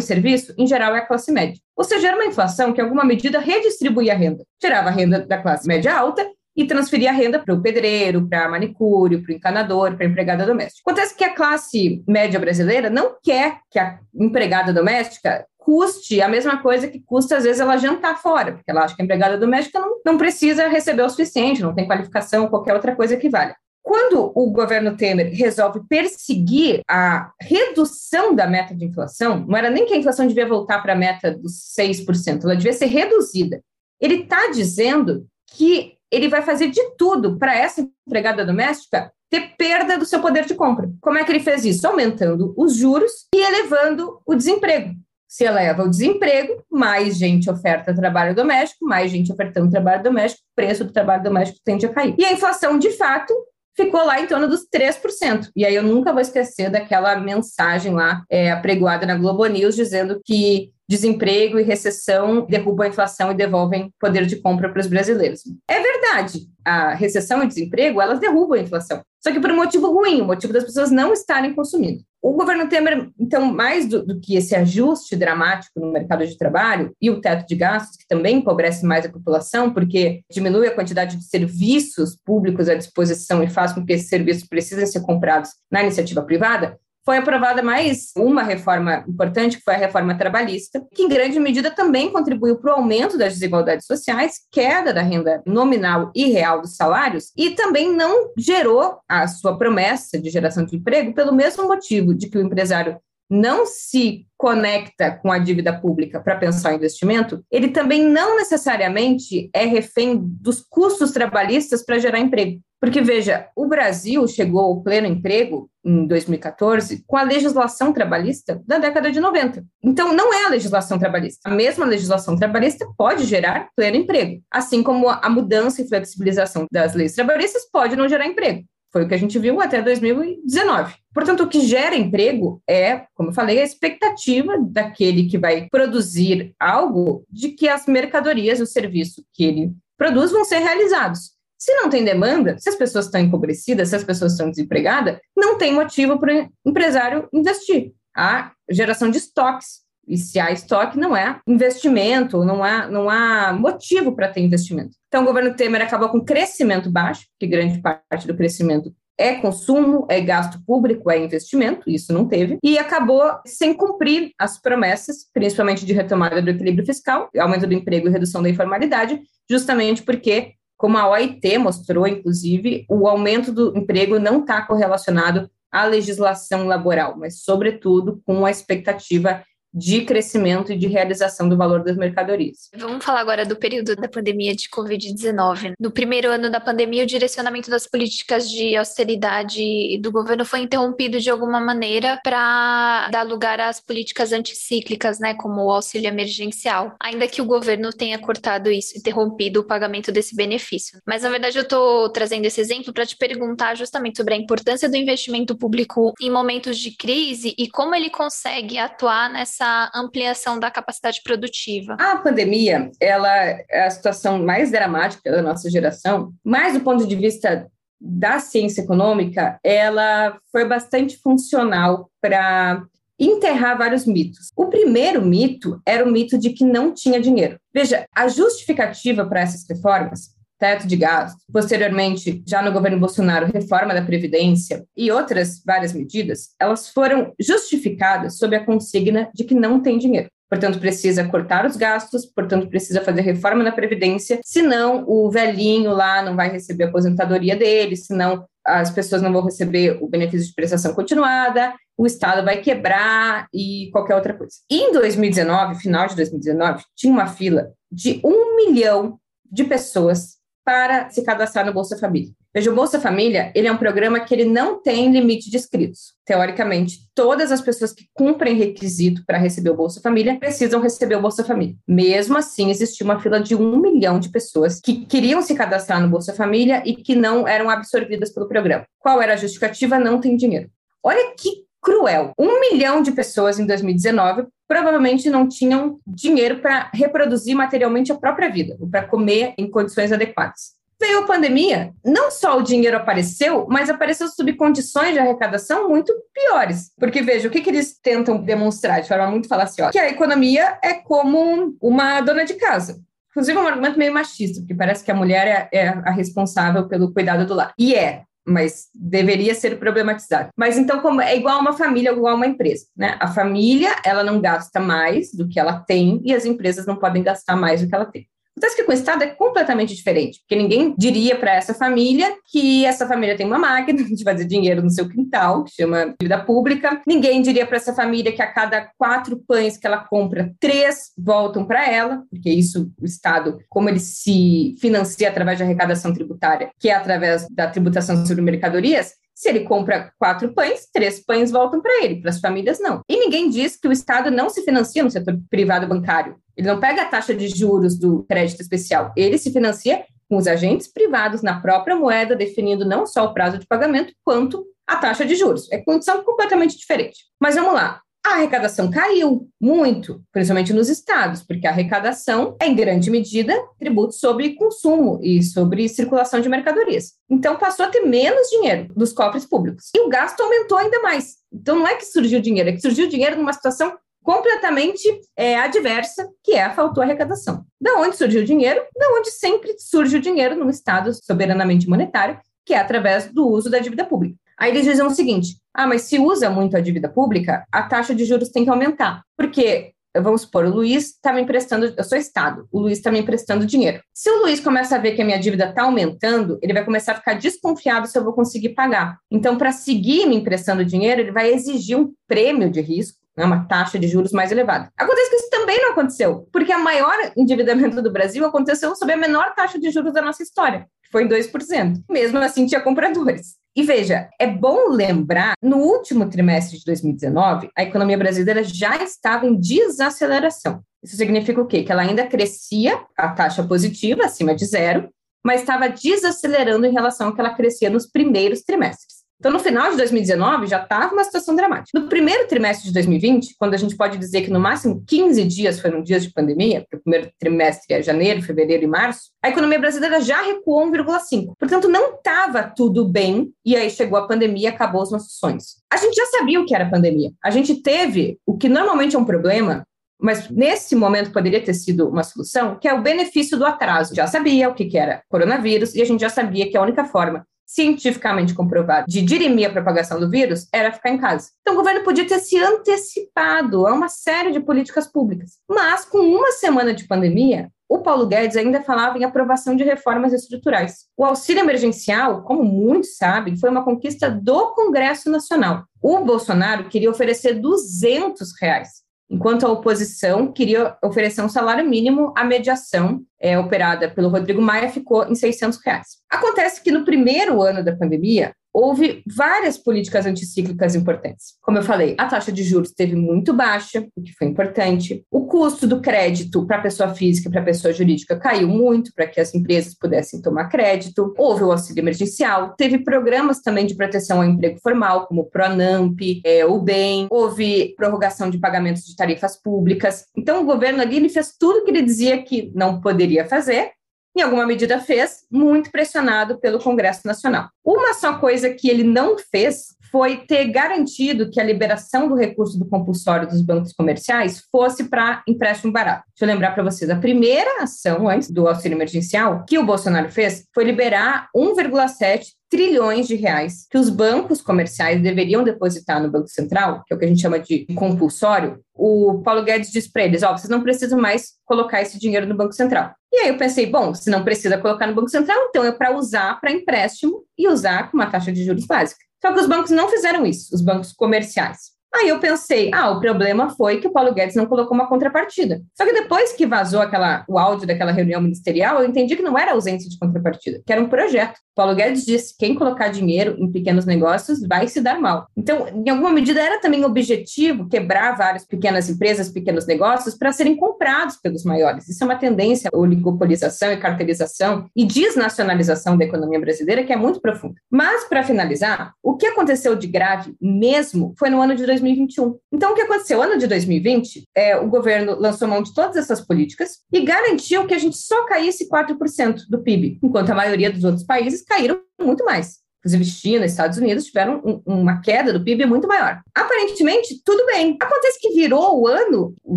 serviço, em geral, é a classe média. Ou seja, era uma inflação que, em alguma medida, redistribuía a renda. Tirava a renda da classe média alta e transferia a renda para o pedreiro, para a manicure, para o encanador, para a empregada doméstica. Acontece que a classe média brasileira não quer que a empregada doméstica custe a mesma coisa que custa, às vezes, ela jantar fora, porque ela acha que a empregada doméstica não, não precisa receber o suficiente, não tem qualificação, qualquer outra coisa que valha. Quando o governo Temer resolve perseguir a redução da meta de inflação, não era nem que a inflação devia voltar para a meta dos 6%, ela devia ser reduzida. Ele está dizendo que ele vai fazer de tudo para essa empregada doméstica ter perda do seu poder de compra. Como é que ele fez isso? Aumentando os juros e elevando o desemprego se eleva o desemprego, mais gente oferta trabalho doméstico, mais gente ofertando trabalho doméstico, o preço do trabalho doméstico tende a cair. E a inflação, de fato, ficou lá em torno dos 3%. E aí eu nunca vou esquecer daquela mensagem lá é, apregoada na Globo News dizendo que desemprego e recessão derrubam a inflação e devolvem poder de compra para os brasileiros. É verdade, a recessão e desemprego, elas derrubam a inflação. Só que por um motivo ruim, o motivo das pessoas não estarem consumindo. O governo Temer, então, mais do, do, que esse ajuste dramático no mercado de trabalho e o teto de gastos, que também empobrece mais a população, porque diminui a quantidade de serviços públicos à disposição e faz com que esses serviços precisem ser comprados na iniciativa privada, foi aprovada mais uma reforma importante, que foi a reforma trabalhista, que em grande medida também contribuiu para o aumento das desigualdades sociais, queda da renda nominal e real dos salários, e também não gerou a sua promessa de geração de emprego pelo mesmo motivo de que o empresário não se conecta com a dívida pública para pensar em investimento, ele também não necessariamente é refém dos custos trabalhistas para gerar emprego. Porque, veja, o Brasil chegou ao pleno emprego em 2014 com a legislação trabalhista da década de 90. Então, não é a legislação trabalhista. A mesma legislação trabalhista pode gerar pleno emprego, assim como a mudança e flexibilização das leis trabalhistas pode não gerar emprego. Foi o que a gente viu até 2019. Portanto, o que gera emprego é, como eu falei, a expectativa daquele que vai produzir algo de que as mercadorias, o serviço que ele produz vão ser realizados. Se não tem demanda, se as pessoas estão empobrecidas, se as pessoas estão desempregadas, não tem motivo para o empresário investir. Há geração de estoques. E se há estoque, não é investimento, não há, não há motivo para ter investimento. Então, o governo Temer acabou com crescimento baixo, que grande parte do crescimento é consumo, é gasto público, é investimento, isso não teve, e acabou sem cumprir as promessas, principalmente de retomada do equilíbrio fiscal, aumento do emprego e redução da informalidade, justamente porque como a OIT mostrou, inclusive, o aumento do emprego não está correlacionado à legislação laboral, mas, sobretudo, com a expectativa de crescimento e de realização do valor das mercadorias. Vamos falar agora do período da pandemia de Covid-19. No primeiro ano da pandemia, o direcionamento das políticas de austeridade do governo foi interrompido de alguma maneira para dar lugar às políticas anticíclicas, né, como o auxílio emergencial, ainda que o governo tenha cortado isso, interrompido o pagamento desse benefício. Mas, na verdade, eu estou trazendo esse exemplo para te perguntar justamente sobre a importância do investimento público em momentos de crise e como ele consegue atuar nessa essa ampliação da capacidade produtiva? A pandemia, ela é a situação mais dramática da nossa geração, mas do ponto de vista da ciência econômica, ela foi bastante funcional para enterrar vários mitos. O primeiro mito era o mito de que não tinha dinheiro. Veja, a justificativa para essas reformas teto de gastos, posteriormente, já no governo Bolsonaro, reforma da Previdência e outras várias medidas, elas foram justificadas sob a consigna de que não tem dinheiro. Portanto, precisa cortar os gastos, portanto, precisa fazer reforma na Previdência, senão o velhinho lá não vai receber a aposentadoria dele, senão as pessoas não vão receber o benefício de prestação continuada, o Estado vai quebrar e qualquer outra coisa. Em 2019, final de 2019, tinha uma fila de um milhão de pessoas para se cadastrar no Bolsa Família. Veja, o Bolsa Família, ele é um programa que ele não tem limite de inscritos. Teoricamente, todas as pessoas que cumprem requisito para receber o Bolsa Família precisam receber o Bolsa Família. Mesmo assim, existia uma fila de um milhão de pessoas que queriam se cadastrar no Bolsa Família e que não eram absorvidas pelo programa. Qual era a justificativa? Não tem dinheiro. Olha que cruel. Um milhão de pessoas em 2019 provavelmente não tinham dinheiro para reproduzir materialmente a própria vida, ou para comer em condições adequadas. Veio a pandemia, não só o dinheiro apareceu, mas apareceu sob condições de arrecadação muito piores. Porque, veja, o que, que eles tentam demonstrar de forma muito falaciosa? Que a economia é como uma dona de casa. Inclusive, é um argumento meio machista, porque parece que a mulher é, é a responsável pelo cuidado do lar. E é, mas deveria ser problematizado. Mas então como é igual uma família, igual uma empresa, né? A família, ela não gasta mais do que ela tem e as empresas não podem gastar mais do que ela tem. Acontece que com o Estado é completamente diferente, porque ninguém diria para essa família que essa família tem uma máquina de fazer dinheiro no seu quintal, que chama dívida pública. Ninguém diria para essa família que a cada quatro pães que ela compra, três voltam para ela, porque isso, o Estado, como ele se financia através de arrecadação tributária, que é através da tributação sobre mercadorias, se ele compra quatro pães, três pães voltam para ele, para as famílias não. E ninguém diz que o Estado não se financia no setor privado bancário. Ele não pega a taxa de juros do crédito especial, ele se financia com os agentes privados na própria moeda, definindo não só o prazo de pagamento, quanto a taxa de juros. É condição completamente diferente. Mas vamos lá. A arrecadação caiu muito, principalmente nos estados, porque a arrecadação é, em grande medida, tributo sobre consumo e sobre circulação de mercadorias. Então, passou a ter menos dinheiro dos cofres públicos. E o gasto aumentou ainda mais. Então, não é que surgiu dinheiro, é que surgiu dinheiro numa situação completamente é, adversa, que é a faltou arrecadação. Da onde surgiu o dinheiro? Da onde sempre surge o dinheiro num Estado soberanamente monetário, que é através do uso da dívida pública. Aí eles dizem o seguinte: ah, mas se usa muito a dívida pública, a taxa de juros tem que aumentar. Porque, vamos supor, o Luiz está me emprestando, eu sou Estado, o Luiz está me emprestando dinheiro. Se o Luiz começa a ver que a minha dívida está aumentando, ele vai começar a ficar desconfiado se eu vou conseguir pagar. Então, para seguir me emprestando dinheiro, ele vai exigir um prêmio de risco né, uma taxa de juros mais elevada. Acontece que isso também não aconteceu, porque a maior endividamento do Brasil aconteceu sob a menor taxa de juros da nossa história, que foi em 2%. Mesmo assim, tinha compradores. E veja, é bom lembrar, no último trimestre de 2019, a economia brasileira já estava em desaceleração. Isso significa o quê? Que ela ainda crescia a taxa positiva, acima de zero, mas estava desacelerando em relação ao que ela crescia nos primeiros trimestres. Então, no final de 2019, já estava uma situação dramática. No primeiro trimestre de 2020, quando a gente pode dizer que no máximo 15 dias foram dias de pandemia, porque o primeiro trimestre é janeiro, fevereiro e março, a economia brasileira já recuou 1,5. Portanto, não estava tudo bem, e aí chegou a pandemia e acabou os nossos sonhos. A gente já sabia o que era pandemia. A gente teve o que normalmente é um problema, mas nesse momento poderia ter sido uma solução, que é o benefício do atraso. Já sabia o que era coronavírus e a gente já sabia que a única forma cientificamente comprovado de dirimir a propagação do vírus era ficar em casa. Então, o governo podia ter se antecipado a uma série de políticas públicas. Mas, com uma semana de pandemia, o Paulo Guedes ainda falava em aprovação de reformas estruturais. O auxílio emergencial, como muitos sabem, foi uma conquista do Congresso Nacional. O Bolsonaro queria oferecer 200 reais enquanto a oposição queria oferecer um salário mínimo, a mediação é, operada pelo Rodrigo Maia ficou em 600 reais. Acontece que no primeiro ano da pandemia, houve várias políticas anticíclicas importantes. Como eu falei, a taxa de juros esteve muito baixa, o que foi importante. O custo do crédito para pessoa física e para pessoa jurídica caiu muito para que as empresas pudessem tomar crédito. Houve o auxílio emergencial. Teve programas também de proteção ao emprego formal, como o Pronamp, é, o BEM. Houve prorrogação de pagamentos de tarifas públicas. Então, o governo ali ele fez tudo que ele dizia que não poderia fazer em alguma medida fez, muito pressionado pelo Congresso Nacional. Uma só coisa que ele não fez foi ter garantido que a liberação do recurso do compulsório dos bancos comerciais fosse para empréstimo barato. Deixa eu lembrar para vocês, a primeira ação antes do auxílio emergencial que o Bolsonaro fez foi liberar 1,7 trilhões de reais que os bancos comerciais deveriam depositar no Banco Central, que é o que a gente chama de compulsório, o Paulo Guedes disse para eles: ó, oh, vocês não precisam mais colocar esse dinheiro no Banco Central. E aí eu pensei: bom, se não precisa colocar no Banco Central, então é para usar para empréstimo e usar com uma taxa de juros básica. Só que os bancos não fizeram isso, os bancos comerciais. Aí eu pensei, ah, o problema foi que o Paulo Guedes não colocou uma contrapartida. Só que depois que vazou aquela, o áudio daquela reunião ministerial, eu entendi que não era ausência de contrapartida, que era um projeto. Paulo Guedes disse: quem colocar dinheiro em pequenos negócios vai se dar mal. Então, em alguma medida, era também objetivo quebrar várias pequenas empresas, pequenos negócios, para serem comprados pelos maiores. Isso é uma tendência, oligopolização e cartelização e desnacionalização da economia brasileira que é muito profunda. Mas, para finalizar, o que aconteceu de grave mesmo foi no ano de 2021. Então, o que aconteceu? No ano de 2020, é, o governo lançou mão de todas essas políticas e garantiu que a gente só caísse 4% do PIB, enquanto a maioria dos outros países caíram muito mais. Inclusive, China, Estados Unidos tiveram um, uma queda do PIB muito maior. Aparentemente, tudo bem. Acontece que virou o ano, o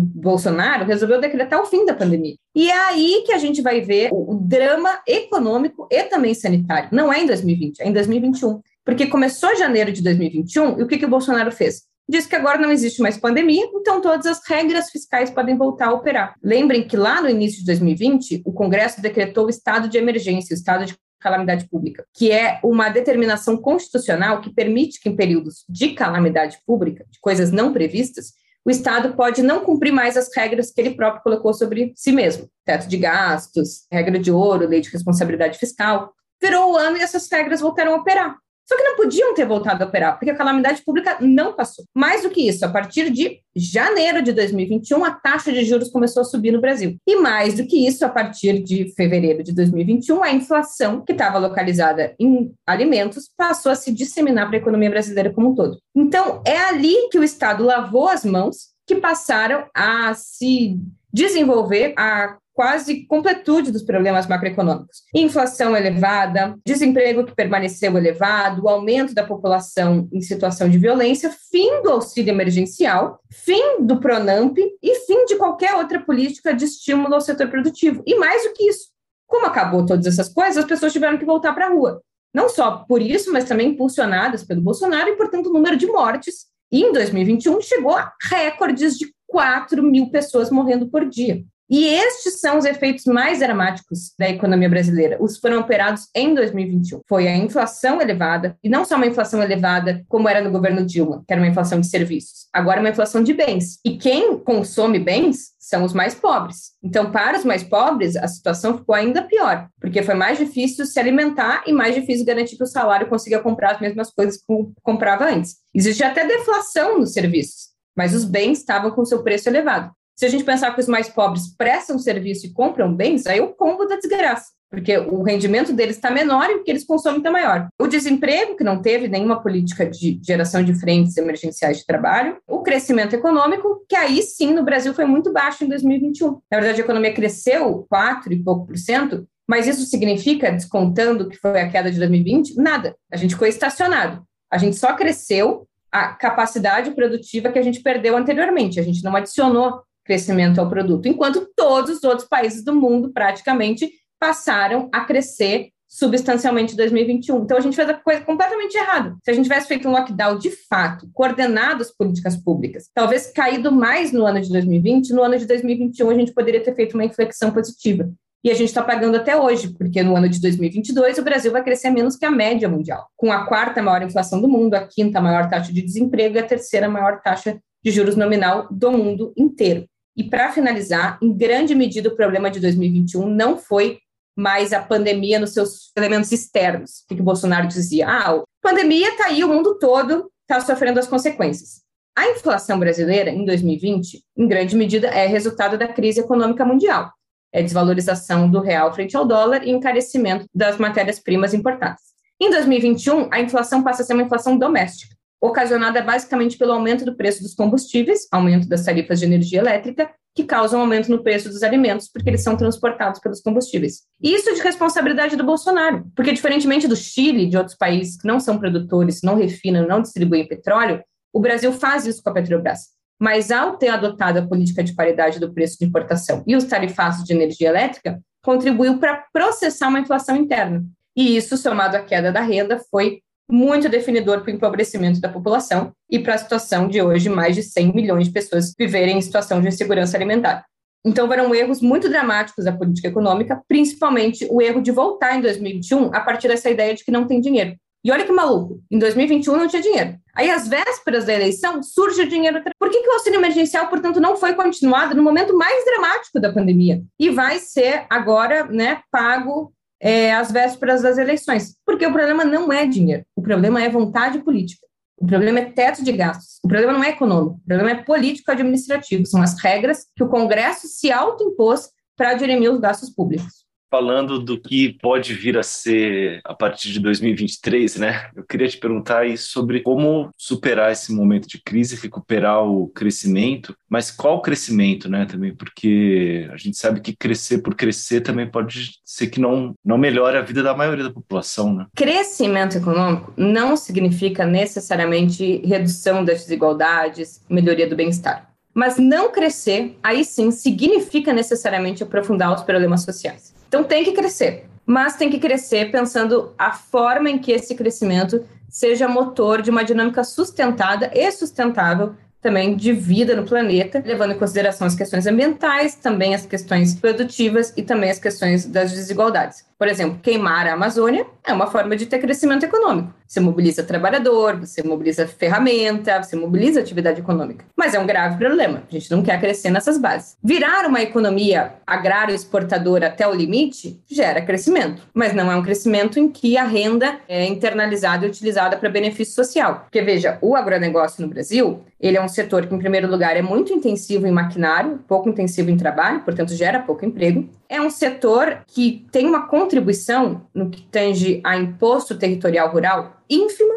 Bolsonaro resolveu decretar o fim da pandemia. E é aí que a gente vai ver o, o drama econômico e também sanitário. Não é em 2020, é em 2021. Porque começou janeiro de 2021 e o que, que o Bolsonaro fez? Diz que agora não existe mais pandemia, então todas as regras fiscais podem voltar a operar. Lembrem que lá no início de 2020, o Congresso decretou o estado de emergência, o estado de calamidade pública, que é uma determinação constitucional que permite que, em períodos de calamidade pública, de coisas não previstas, o Estado pode não cumprir mais as regras que ele próprio colocou sobre si mesmo. Teto de gastos, regra de ouro, lei de responsabilidade fiscal. Virou o ano e essas regras voltaram a operar. Só que não podiam ter voltado a operar, porque a calamidade pública não passou. Mais do que isso, a partir de janeiro de 2021, a taxa de juros começou a subir no Brasil. E mais do que isso, a partir de fevereiro de 2021, a inflação, que estava localizada em alimentos, passou a se disseminar para a economia brasileira como um todo. Então, é ali que o Estado lavou as mãos, que passaram a se desenvolver a quase completude dos problemas macroeconômicos. Inflação elevada, desemprego que permaneceu elevado, aumento da população em situação de violência, fim do auxílio emergencial, fim do Pronamp e fim de qualquer outra política de estímulo ao setor produtivo. E mais do que isso, como acabou todas essas coisas, as pessoas tiveram que voltar para a rua. Não só por isso, mas também impulsionadas pelo Bolsonaro, e, portanto, o número de mortes em 2021 chegou a recordes de 4 mil pessoas morrendo por dia. E estes são os efeitos mais dramáticos da economia brasileira. Os foram operados em 2021. Foi a inflação elevada, e não só uma inflação elevada como era no governo Dilma, que era uma inflação de serviços, agora uma inflação de bens. E quem consome bens são os mais pobres. Então, para os mais pobres, a situação ficou ainda pior, porque foi mais difícil se alimentar e mais difícil garantir que o salário consiga comprar as mesmas coisas que comprava antes. Existe até deflação nos serviços, mas os bens estavam com seu preço elevado. Se a gente pensar que os mais pobres prestam serviço e compram bens, aí o combo da desgraça. porque o rendimento deles está menor e o que eles consomem está maior. O desemprego, que não teve nenhuma política de geração de frentes emergenciais de trabalho, o crescimento econômico, que aí sim no Brasil foi muito baixo em 2021. Na verdade, a economia cresceu 4 e pouco por cento, mas isso significa, descontando que foi a queda de 2020, nada. A gente ficou estacionado. A gente só cresceu a capacidade produtiva que a gente perdeu anteriormente. A gente não adicionou crescimento ao produto, enquanto todos os outros países do mundo praticamente passaram a crescer substancialmente em 2021. Então, a gente fez a coisa completamente errada. Se a gente tivesse feito um lockdown de fato, coordenado as políticas públicas, talvez caído mais no ano de 2020, no ano de 2021 a gente poderia ter feito uma inflexão positiva. E a gente está pagando até hoje, porque no ano de 2022 o Brasil vai crescer menos que a média mundial, com a quarta maior inflação do mundo, a quinta maior taxa de desemprego e a terceira maior taxa de juros nominal do mundo inteiro. E para finalizar, em grande medida o problema de 2021 não foi mais a pandemia nos seus elementos externos. O que o Bolsonaro dizia? Ah, a pandemia está aí, o mundo todo está sofrendo as consequências. A inflação brasileira, em 2020, em grande medida, é resultado da crise econômica mundial. É desvalorização do real frente ao dólar e encarecimento das matérias-primas importadas. Em 2021, a inflação passa a ser uma inflação doméstica, ocasionada basicamente pelo aumento do preço dos combustíveis, aumento das tarifas de energia elétrica que causam aumento no preço dos alimentos, porque eles são transportados pelos combustíveis. E isso é de responsabilidade do Bolsonaro, porque diferentemente do Chile e de outros países que não são produtores, não refinam, não distribuem petróleo, o Brasil faz isso com a Petrobras. Mas ao ter adotado a política de paridade do preço de importação e os tarifaços de energia elétrica, contribuiu para processar uma inflação interna. E isso, somado à queda da renda, foi muito definidor para o empobrecimento da população e para a situação de hoje mais de 100 milhões de pessoas viverem em situação de insegurança alimentar. Então, foram erros muito dramáticos da política econômica, principalmente o erro de voltar em 2021 a partir dessa ideia de que não tem dinheiro. E olha que maluco, em 2021 não tinha dinheiro. Aí, às vésperas da eleição, surge o dinheiro. Por que, que o auxílio emergencial, portanto, não foi continuado no momento mais dramático da pandemia? E vai ser agora né, pago é, às vésperas das eleições. Porque o problema não é dinheiro, o problema é vontade política. O problema é teto de gastos. O problema não é econômico, o problema é político-administrativo. São as regras que o Congresso se autoimpôs para dirimir os gastos públicos falando do que pode vir a ser a partir de 2023, né? Eu queria te perguntar aí sobre como superar esse momento de crise, recuperar o crescimento, mas qual crescimento, né, também, porque a gente sabe que crescer por crescer também pode ser que não, não melhore a vida da maioria da população, né? Crescimento econômico não significa necessariamente redução das desigualdades, melhoria do bem-estar. Mas não crescer, aí sim, significa necessariamente aprofundar os problemas sociais. Então tem que crescer, mas tem que crescer pensando a forma em que esse crescimento seja motor de uma dinâmica sustentada e sustentável também de vida no planeta, levando em consideração as questões ambientais, também as questões produtivas e também as questões das desigualdades. Por exemplo, queimar a Amazônia é uma forma de ter crescimento econômico. Você mobiliza trabalhador, você mobiliza ferramenta, você mobiliza atividade econômica. Mas é um grave problema. A gente não quer crescer nessas bases. Virar uma economia agrário exportadora até o limite gera crescimento, mas não é um crescimento em que a renda é internalizada e utilizada para benefício social. Porque veja, o agronegócio no Brasil, ele é um setor que, em primeiro lugar, é muito intensivo em maquinário, pouco intensivo em trabalho, portanto, gera pouco emprego. É um setor que tem uma contribuição no que tange a imposto territorial rural ínfima.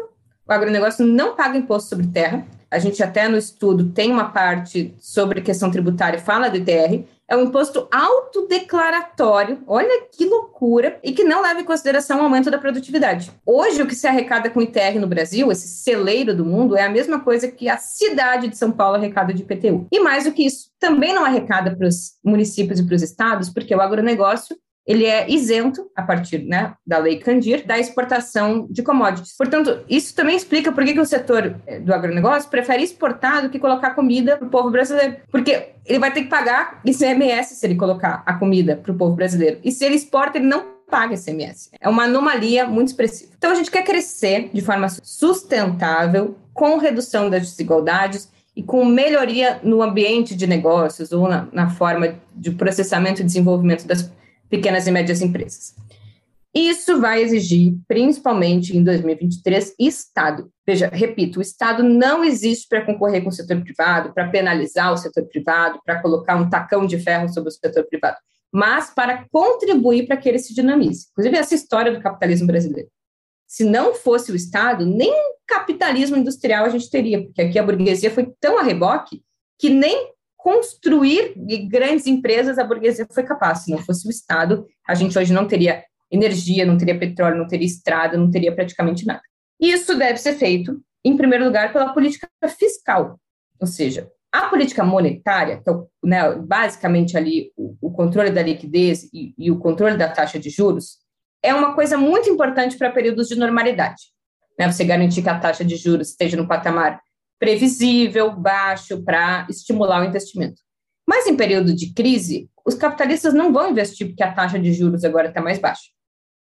O agronegócio não paga imposto sobre terra. A gente até no estudo tem uma parte sobre questão tributária, fala do ITR, é um imposto autodeclaratório, olha que loucura, e que não leva em consideração o aumento da produtividade. Hoje, o que se arrecada com ITR no Brasil, esse celeiro do mundo, é a mesma coisa que a cidade de São Paulo arrecada de IPTU. E mais do que isso, também não arrecada para os municípios e para os estados, porque o agronegócio ele é isento, a partir né, da lei Candir, da exportação de commodities. Portanto, isso também explica por que, que o setor eh, do agronegócio prefere exportar do que colocar comida para o povo brasileiro. Porque ele vai ter que pagar ICMS se ele colocar a comida para o povo brasileiro. E se ele exporta, ele não paga ICMS. É uma anomalia muito expressiva. Então, a gente quer crescer de forma sustentável, com redução das desigualdades e com melhoria no ambiente de negócios ou na, na forma de processamento e desenvolvimento das pequenas e médias empresas. Isso vai exigir, principalmente em 2023, Estado. Veja, repito, o Estado não existe para concorrer com o setor privado, para penalizar o setor privado, para colocar um tacão de ferro sobre o setor privado. mas para contribuir para que ele se dinamize. Inclusive, essa história do capitalismo brasileiro. Se não fosse o Estado, nem capitalismo industrial a gente teria, porque aqui a burguesia foi tão a reboque que nem construir grandes empresas a burguesia foi capaz. Se não fosse o Estado, a gente hoje não teria energia, não teria petróleo, não teria estrada, não teria praticamente nada. Isso deve ser feito, em primeiro lugar, pela política fiscal, ou seja, a política monetária, que é né, basicamente ali o, o, controle da liquidez e, e o controle da taxa de juros, é uma coisa muito importante para períodos de normalidade. Né? Você garantir que a taxa de juros esteja no patamar previsível, baixo, para estimular o investimento. Mas em período de crise, os capitalistas não vão investir porque a taxa de juros agora está mais baixa.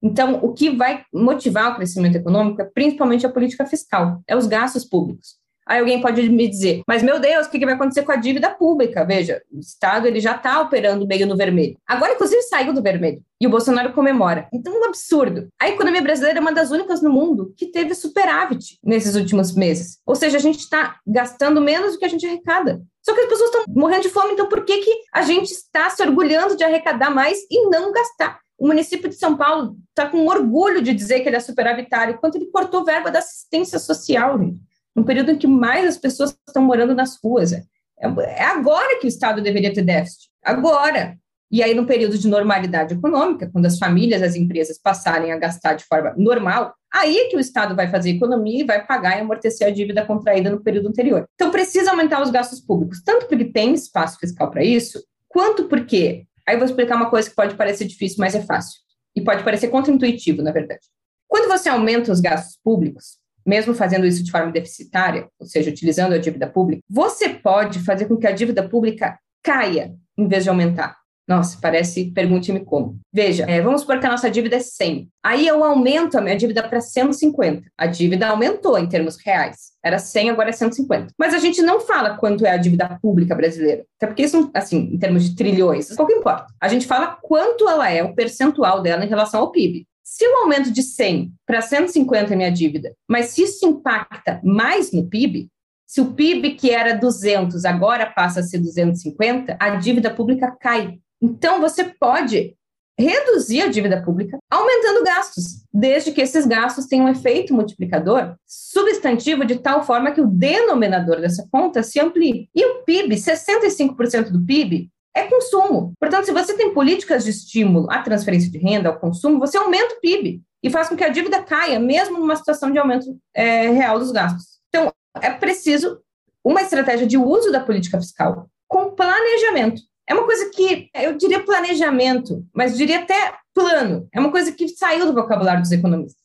Então, o que vai motivar o crescimento econômico é principalmente a política fiscal, é os gastos públicos. Aí alguém pode me dizer, mas meu Deus, o que vai acontecer com a dívida pública? Veja, o Estado ele já está operando meio no vermelho. Agora, inclusive, saiu do vermelho. E o Bolsonaro comemora. Então, um absurdo. A economia brasileira é uma das únicas no mundo que teve superávit nesses últimos meses. Ou seja, a gente está gastando menos do que a gente arrecada. Só que as pessoas estão morrendo de fome, então por que, que a gente está se orgulhando de arrecadar mais e não gastar? O município de São Paulo está com orgulho de dizer que ele é superavitário, quanto ele cortou verba da assistência social. Gente um período em que mais as pessoas estão morando nas ruas. É, é agora que o Estado deveria ter déficit, agora. E aí, no período de normalidade econômica, quando as famílias, as empresas passarem a gastar de forma normal, aí é que o Estado vai fazer economia e vai pagar e amortecer a dívida contraída no período anterior. Então, precisa aumentar os gastos públicos, tanto porque tem espaço fiscal para isso, quanto porque. Aí vou explicar uma coisa que pode parecer difícil, mas é fácil. E pode parecer contraintuitivo, na verdade. Quando você aumenta os gastos públicos, mesmo fazendo isso de forma deficitária, ou seja, utilizando a dívida pública, você pode fazer com que a dívida pública caia em vez de aumentar. Nossa, parece, pergunte-me como. Veja, é, vamos supor que a nossa dívida é 100. Aí eu aumento a minha dívida para 150. A dívida aumentou em termos reais. Era 100, agora é 150. Mas a gente não fala quanto é a dívida pública brasileira. Até porque isso, assim, em termos de trilhões, pouco importa. A gente fala quanto ela é, o percentual dela em relação ao PIB. Se eu aumento de 100 para 150 minha dívida, mas se isso impacta mais no PIB, se o PIB que era 200 agora passa a ser 250, a dívida pública cai. Então, você pode reduzir a dívida pública aumentando gastos, desde que esses gastos tenham um efeito multiplicador substantivo de tal forma que o denominador dessa conta se amplie. E o PIB, 65% do PIB, é consumo. Portanto, se você tem políticas de estímulo à transferência de renda, ao consumo, você aumenta o PIB e faz com que a dívida caia, mesmo numa situação de aumento é, real dos gastos. Então, é preciso uma estratégia de uso da política fiscal com planejamento. É uma coisa que eu diria planejamento, mas diria até plano. É uma coisa que saiu do vocabulário dos economistas.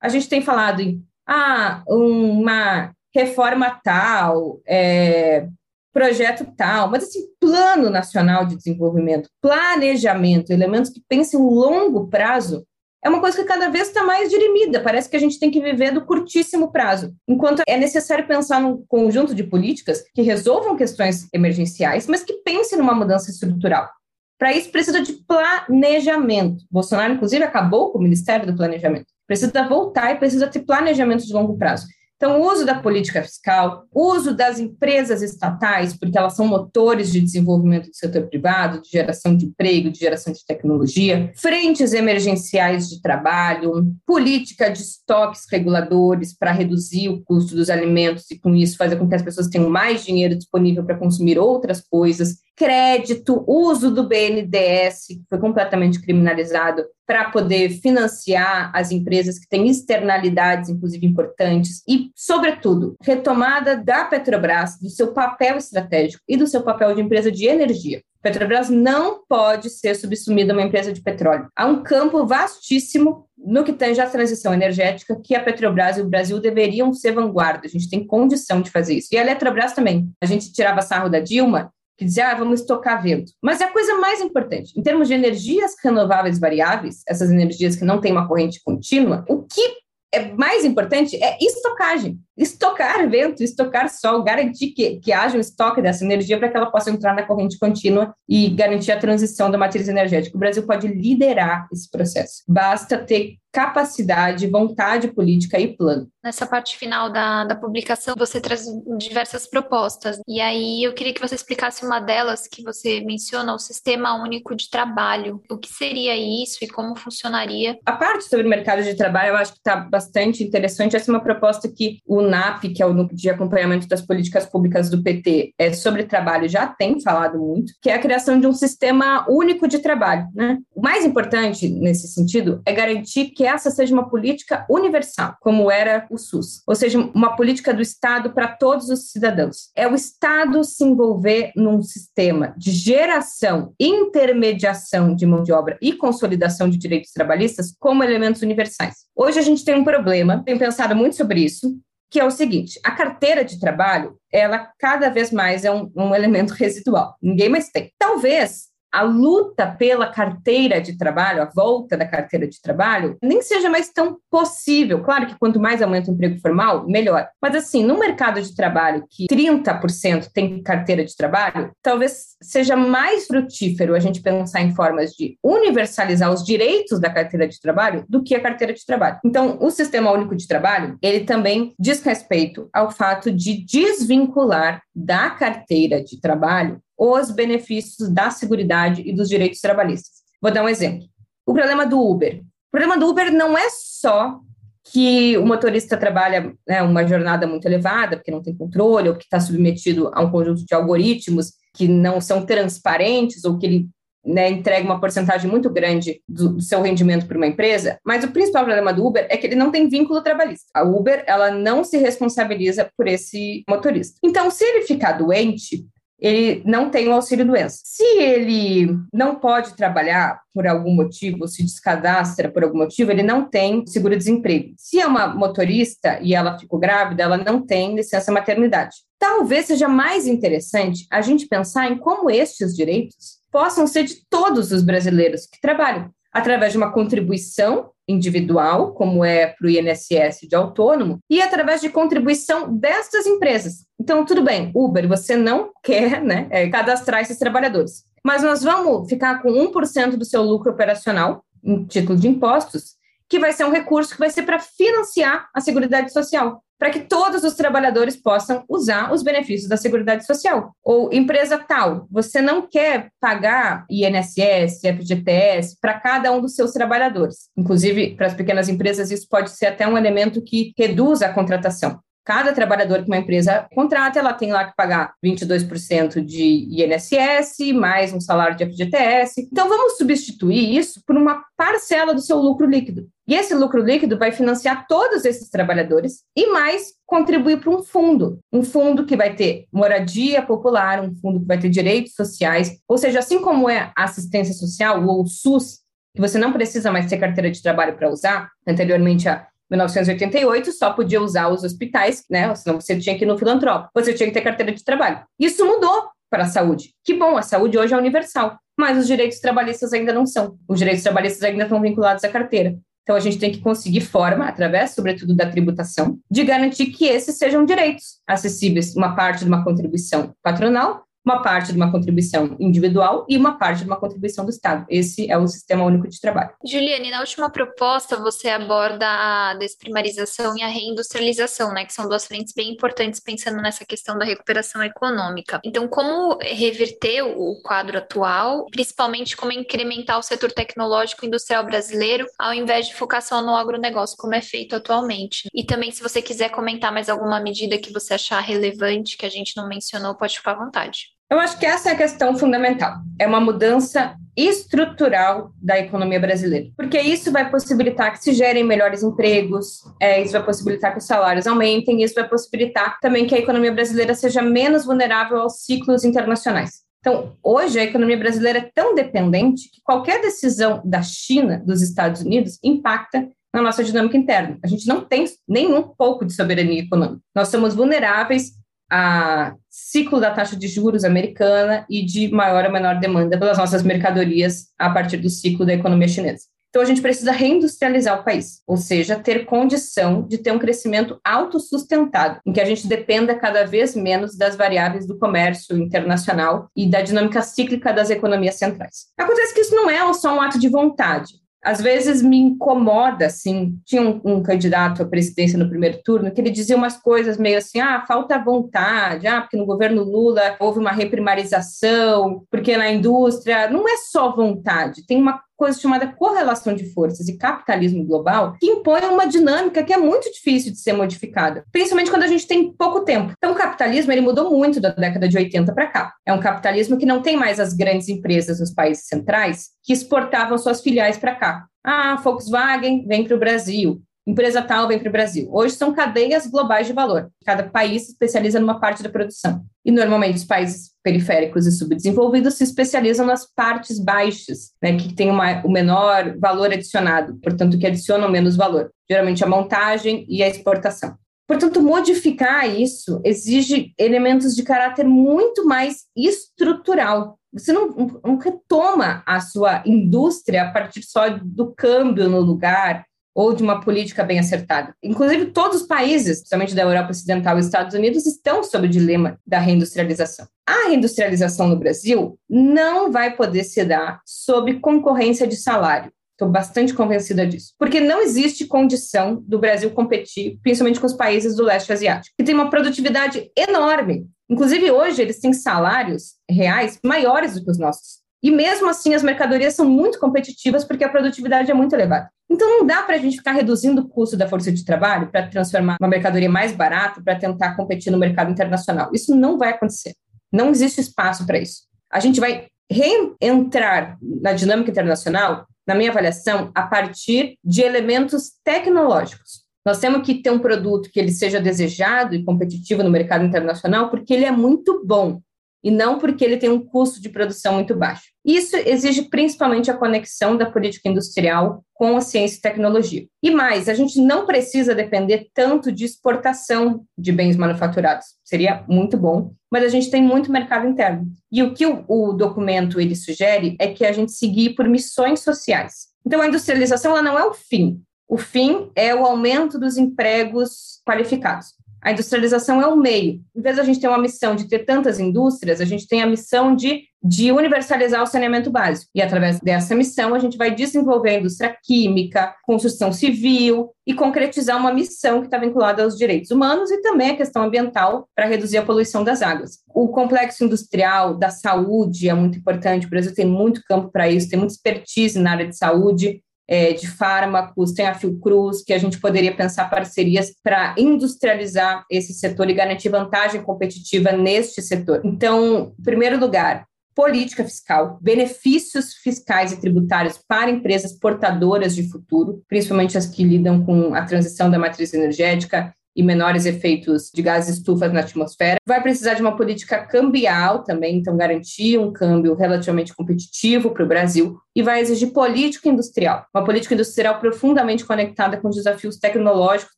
A gente tem falado em ah, uma reforma tal, é, projeto tal, mas assim, plano nacional de desenvolvimento, planejamento, elementos que pensem em longo prazo, é uma coisa que cada vez está mais dirimida. Parece que a gente tem que viver do curtíssimo prazo. Enquanto é necessário pensar num conjunto de políticas que resolvam questões emergenciais, mas que pensem numa mudança estrutural. Para isso, precisa de planejamento. Bolsonaro, inclusive, acabou com o Ministério do Planejamento. Precisa voltar e precisa ter planejamento de longo prazo. Então, o uso da política fiscal, uso das empresas estatais, porque elas são motores de desenvolvimento do setor privado, de geração de emprego, de geração de tecnologia, frentes emergenciais de trabalho, política de estoques reguladores para reduzir o custo dos alimentos e, com isso, fazer com que as pessoas tenham mais dinheiro disponível para consumir outras coisas, crédito, uso do BNDES, que foi completamente criminalizado, para poder financiar as empresas que têm externalidades, inclusive importantes, e, sobretudo, retomada da Petrobras, do seu papel estratégico e do seu papel de empresa de energia. Petrobras não pode ser subsumida a uma empresa de petróleo. Há um campo vastíssimo no que tange à transição energética que a Petrobras e o Brasil deveriam ser vanguarda. A gente tem condição de fazer isso. E a Eletrobras também. A gente tirava sarro da Dilma que dizia, ah, vamos estocar vento. Mas é a coisa mais importante, em termos de energias renováveis variáveis, essas energias que não têm uma corrente contínua, o que é mais importante é estocagem. estocar vento, estocar sol, garantir que, que haja um estoque dessa energia para que ela possa entrar na corrente contínua e garantir a transição da matriz energética. O Brasil pode liderar esse processo. Basta ter capacidade, vontade política e plano. Nessa parte final da, da publicação, você traz diversas propostas. E aí eu queria que você explicasse uma delas que você menciona, o Sistema Único de Trabalho. O que seria isso e como funcionaria? A parte sobre o mercado de trabalho eu acho que está bastante interessante. Essa é uma proposta que o NAP, que é o Núcleo de Acompanhamento das Políticas Públicas do PT, é, sobre trabalho, já tem falado muito, que é a criação de um sistema único de trabalho. Né? O mais importante nesse sentido é garantir que essa seja uma política universal, como era o SUS, ou seja, uma política do Estado para todos os cidadãos. É o Estado se envolver num sistema de geração, intermediação de mão de obra e consolidação de direitos trabalhistas como elementos universais. Hoje a gente tem um problema, tenho pensado muito sobre isso, que é o seguinte: a carteira de trabalho, ela cada vez mais é um, um elemento residual. Ninguém mais tem. Talvez a luta pela carteira de trabalho, a volta da carteira de trabalho, nem seja mais tão possível. Claro que quanto mais aumenta o emprego formal, melhor. Mas assim, no mercado de trabalho que 30% tem carteira de trabalho, talvez seja mais frutífero a gente pensar em formas de universalizar os direitos da carteira de trabalho do que a carteira de trabalho. Então, o Sistema Único de Trabalho, ele também diz respeito ao fato de desvincular da carteira de trabalho os benefícios da Seguridade e dos direitos trabalhistas. Vou dar um exemplo. O problema do Uber. O problema do Uber não é só que o motorista trabalha né, uma jornada muito elevada, porque não tem controle, ou que está submetido a um conjunto de algoritmos que não são transparentes, ou que ele né, entrega uma porcentagem muito grande do, do seu rendimento para uma empresa, mas o principal problema do Uber é que ele não tem vínculo trabalhista. A Uber, ela não se responsabiliza por esse motorista. Então, se ele ficar doente, ele não tem o auxílio doença. Se ele não pode trabalhar por algum motivo, se descadastra por algum motivo, ele não tem seguro-desemprego. Se é uma motorista e ela ficou grávida, ela não tem licença maternidade. Talvez seja mais interessante a gente pensar em como estes direitos possam ser de todos os brasileiros que trabalham através de uma contribuição individual, como é para o INSS de autônomo, e através de contribuição destas empresas. Então, tudo bem, Uber, você não quer né, é, cadastrar esses trabalhadores, mas nós vamos ficar com 1% do seu lucro operacional em título de impostos, que vai ser um recurso que vai ser para financiar a Seguridade Social para que todos os trabalhadores possam usar os benefícios da Seguridade Social. Ou empresa tal, você não quer pagar INSS, FGTS para cada um dos seus trabalhadores. Inclusive, para as pequenas empresas, isso pode ser até um elemento que reduz a contratação. Cada trabalhador que uma empresa contrata, ela tem lá que pagar 22% de INSS, mais um salário de FGTS. Então, vamos substituir isso por uma parcela do seu lucro líquido. E esse lucro líquido vai financiar todos esses trabalhadores e mais contribuir para um fundo, um fundo que vai ter moradia popular, um fundo que vai ter direitos sociais, ou seja, assim como é a assistência social ou o SUS, que você não precisa mais ter carteira de trabalho para usar, anteriormente a 1988 só podia usar os hospitais, né? Senão você tinha que ir no filantrópico, você tinha que ter carteira de trabalho. Isso mudou para a saúde. Que bom, a saúde hoje é universal, mas os direitos trabalhistas ainda não são. Os direitos trabalhistas ainda estão vinculados à carteira. Então, a gente tem que conseguir forma, através, sobretudo, da tributação, de garantir que esses sejam direitos acessíveis, uma parte de uma contribuição patronal uma parte de uma contribuição individual e uma parte de uma contribuição do Estado. Esse é o Sistema Único de Trabalho. Juliane, na última proposta você aborda a desprimarização e a reindustrialização, né, que são duas frentes bem importantes pensando nessa questão da recuperação econômica. Então, como reverter o quadro atual, principalmente como incrementar o setor tecnológico industrial brasileiro, ao invés de focar só no agronegócio, como é feito atualmente? E também, se você quiser comentar mais alguma medida que você achar relevante, que a gente não mencionou, pode ficar à vontade. Eu acho que essa é a questão fundamental. É uma mudança estrutural da economia brasileira, porque isso vai possibilitar que se gerem melhores empregos, é, isso vai possibilitar que os salários aumentem, isso vai possibilitar também que a economia brasileira seja menos vulnerável aos ciclos internacionais. Então, hoje a economia brasileira é tão dependente que qualquer decisão da China, dos Estados Unidos, impacta na nossa dinâmica interna. A gente não tem nenhum pouco de soberania econômica. Nós somos vulneráveis a ciclo da taxa de juros americana e de maior ou menor demanda pelas nossas mercadorias a partir do ciclo da economia chinesa. Então, a gente precisa reindustrializar o país, ou seja, ter condição de ter um crescimento autossustentado, em que a gente dependa cada vez menos das variáveis do comércio internacional e da dinâmica cíclica das economias centrais. Acontece que isso não é só um ato de vontade às vezes me incomoda, assim, tinha um, um, candidato à presidência no primeiro turno que ele dizia umas coisas meio assim, ah, falta vontade, ah, porque no governo Lula houve uma reprimarização, porque na indústria, não é só vontade, tem uma coisa chamada correlação de forças e capitalismo global, que impõe uma dinâmica que é muito difícil de ser modificada, principalmente quando a gente tem pouco tempo. Então, o capitalismo ele mudou muito da década de 80 para cá. É um capitalismo que não tem mais as grandes empresas nos países centrais que exportavam suas filiais para cá. Ah, Volkswagen vem para o Brasil empresa tal vem para o Brasil. Hoje são cadeias globais de valor. Cada país se especializa numa parte da produção. E normalmente os países periféricos e subdesenvolvidos se especializam nas partes baixas, né, que têm uma, o menor valor adicionado, portanto, que adicionam menos valor. Geralmente a montagem e a exportação. Portanto, modificar isso exige elementos de caráter muito mais estrutural. Você não, não retoma a sua indústria a partir só do câmbio no lugar, ou de uma política bem acertada. Inclusive, todos os países, principalmente da Europa Ocidental e Estados Unidos, estão sob o dilema da reindustrialização. A reindustrialização no Brasil não vai poder se dar sob concorrência de salário. Estou bastante convencida disso. Porque não existe condição do Brasil competir, principalmente com os países do leste asiático, que tem uma produtividade enorme. Inclusive, hoje, eles têm salários reais maiores do que os nossos. E mesmo assim, as mercadorias são muito competitivas porque a produtividade é muito elevada. Então, não dá para a gente ficar reduzindo o custo da força de trabalho para transformar uma mercadoria mais barata para tentar competir no mercado internacional. Isso não vai acontecer. Não existe espaço para isso. A gente vai reentrar na dinâmica internacional, na minha avaliação, a partir de elementos tecnológicos. Nós temos que ter um produto que ele seja desejado e competitivo no mercado internacional, porque ele é muito bom e não porque ele tem um custo de produção muito baixo. Isso exige principalmente a conexão da política industrial com a ciência e tecnologia. E mais, a gente não precisa depender tanto de exportação de bens manufaturados. Seria muito bom, mas a gente tem muito mercado interno. E o que o, documento ele sugere é que a gente seguir por missões sociais. Então, a industrialização ela não é o fim. O fim é o aumento dos empregos qualificados. A industrialização é um meio. Em vez de a gente ter uma missão de ter tantas indústrias, a gente tem a missão de, de universalizar o saneamento básico. E através dessa missão, a gente vai desenvolver a indústria química, construção civil e concretizar uma missão que está vinculada aos direitos humanos e também a questão ambiental para reduzir a poluição das águas. O complexo industrial da saúde é muito importante. O Brasil tem muito campo para isso, tem muita expertise na área de saúde é, de fármacos, tem a Fiocruz, que a gente poderia pensar parcerias para industrializar esse setor e garantir vantagem competitiva neste setor. Então, em primeiro lugar, política fiscal, benefícios fiscais e tributários para empresas portadoras de futuro, principalmente as que lidam com a transição da matriz energética, e menores efeitos de gases estufas na atmosfera. Vai precisar de uma política cambial também, então garantir um câmbio relativamente competitivo para o Brasil e vai exigir política industrial, uma política industrial profundamente conectada com os desafios tecnológicos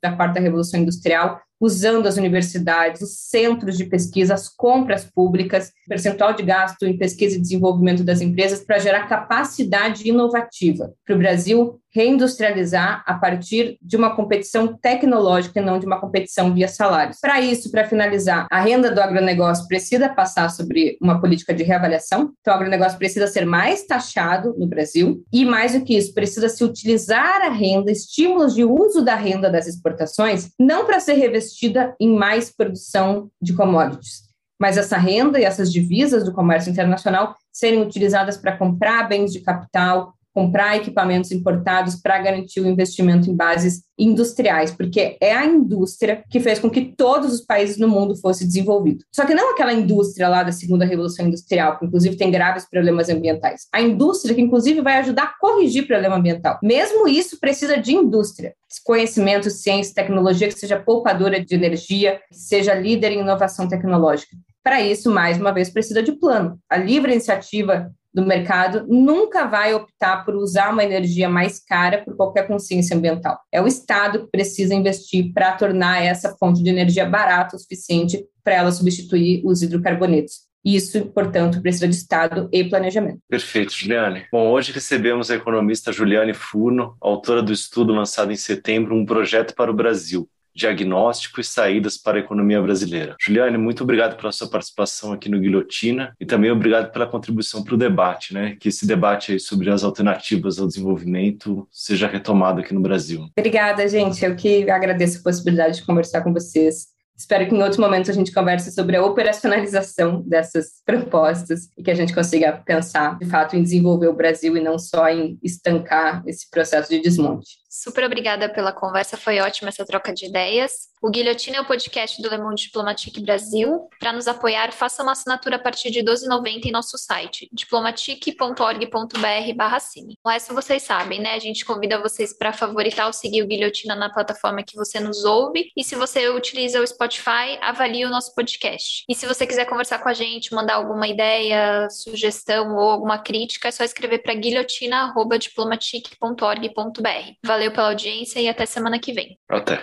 da quarta revolução industrial, usando as universidades, os centros de pesquisa, as compras públicas, percentual de gasto em pesquisa e desenvolvimento das empresas para gerar capacidade inovativa para o Brasil reindustrializar a partir de uma competição tecnológica e não de uma competição via salários. Para isso, para finalizar, a renda do agronegócio precisa passar sobre uma política de reavaliação. Então, o agronegócio precisa ser mais taxado no Brasil e, mais do que isso, precisa se utilizar a renda, estímulos de uso da renda das exportações, não para ser revestida em mais produção de commodities, mas essa renda e essas divisas do comércio internacional serem utilizadas para comprar bens de capital, comprar equipamentos importados para garantir o investimento em bases industriais, porque é a indústria que fez com que todos os países no mundo fossem desenvolvidos. Só que não aquela indústria lá da segunda revolução industrial, que inclusive tem graves problemas ambientais. A indústria que inclusive vai ajudar a corrigir problema ambiental. Mesmo isso precisa de indústria, conhecimento, ciência, tecnologia que seja poupadora de energia, que seja líder em inovação tecnológica. Para isso, mais uma vez, precisa de plano. A livre iniciativa do mercado nunca vai optar por usar uma energia mais cara por qualquer consciência ambiental. É o Estado que precisa investir para tornar essa fonte de energia barata o suficiente para ela substituir os hidrocarbonetos. Isso, portanto, precisa de Estado e planejamento. Perfeito, Juliane. Bom, hoje recebemos a economista Juliane Furno, autora do estudo lançado em setembro, Um Projeto para o Brasil, diagnóstico e saídas para a economia brasileira. Juliane, muito obrigado pela sua participação aqui no Guilhotina e também obrigado pela contribuição para o debate, né? Que esse debate sobre as alternativas ao desenvolvimento seja retomado aqui no Brasil. Obrigada, gente. Eu que agradeço a possibilidade de conversar com vocês. Espero que em outro momento a gente converse sobre a operacionalização dessas propostas e que a gente consiga pensar, de fato, em desenvolver o Brasil e não só em estancar esse processo de desmonte. Super obrigada pela conversa, foi ótima essa troca de ideias. O Guilhotina é o podcast do Le Monde Diplomatique Brasil. Para nos apoiar, faça uma assinatura a partir de R$ 12,90 em nosso site, diplomatique.org.br cine. O resto vocês sabem, né? A gente convida vocês para favoritar ou seguir o Guilhotina na plataforma que você nos ouve. E se você utiliza o Spotify, avalie o nosso podcast. E se você quiser conversar com a gente, mandar alguma ideia, sugestão ou alguma crítica, é só escrever para guilhotina.diplomatique.org.br. Valeu pela audiência e até semana que vem. Até.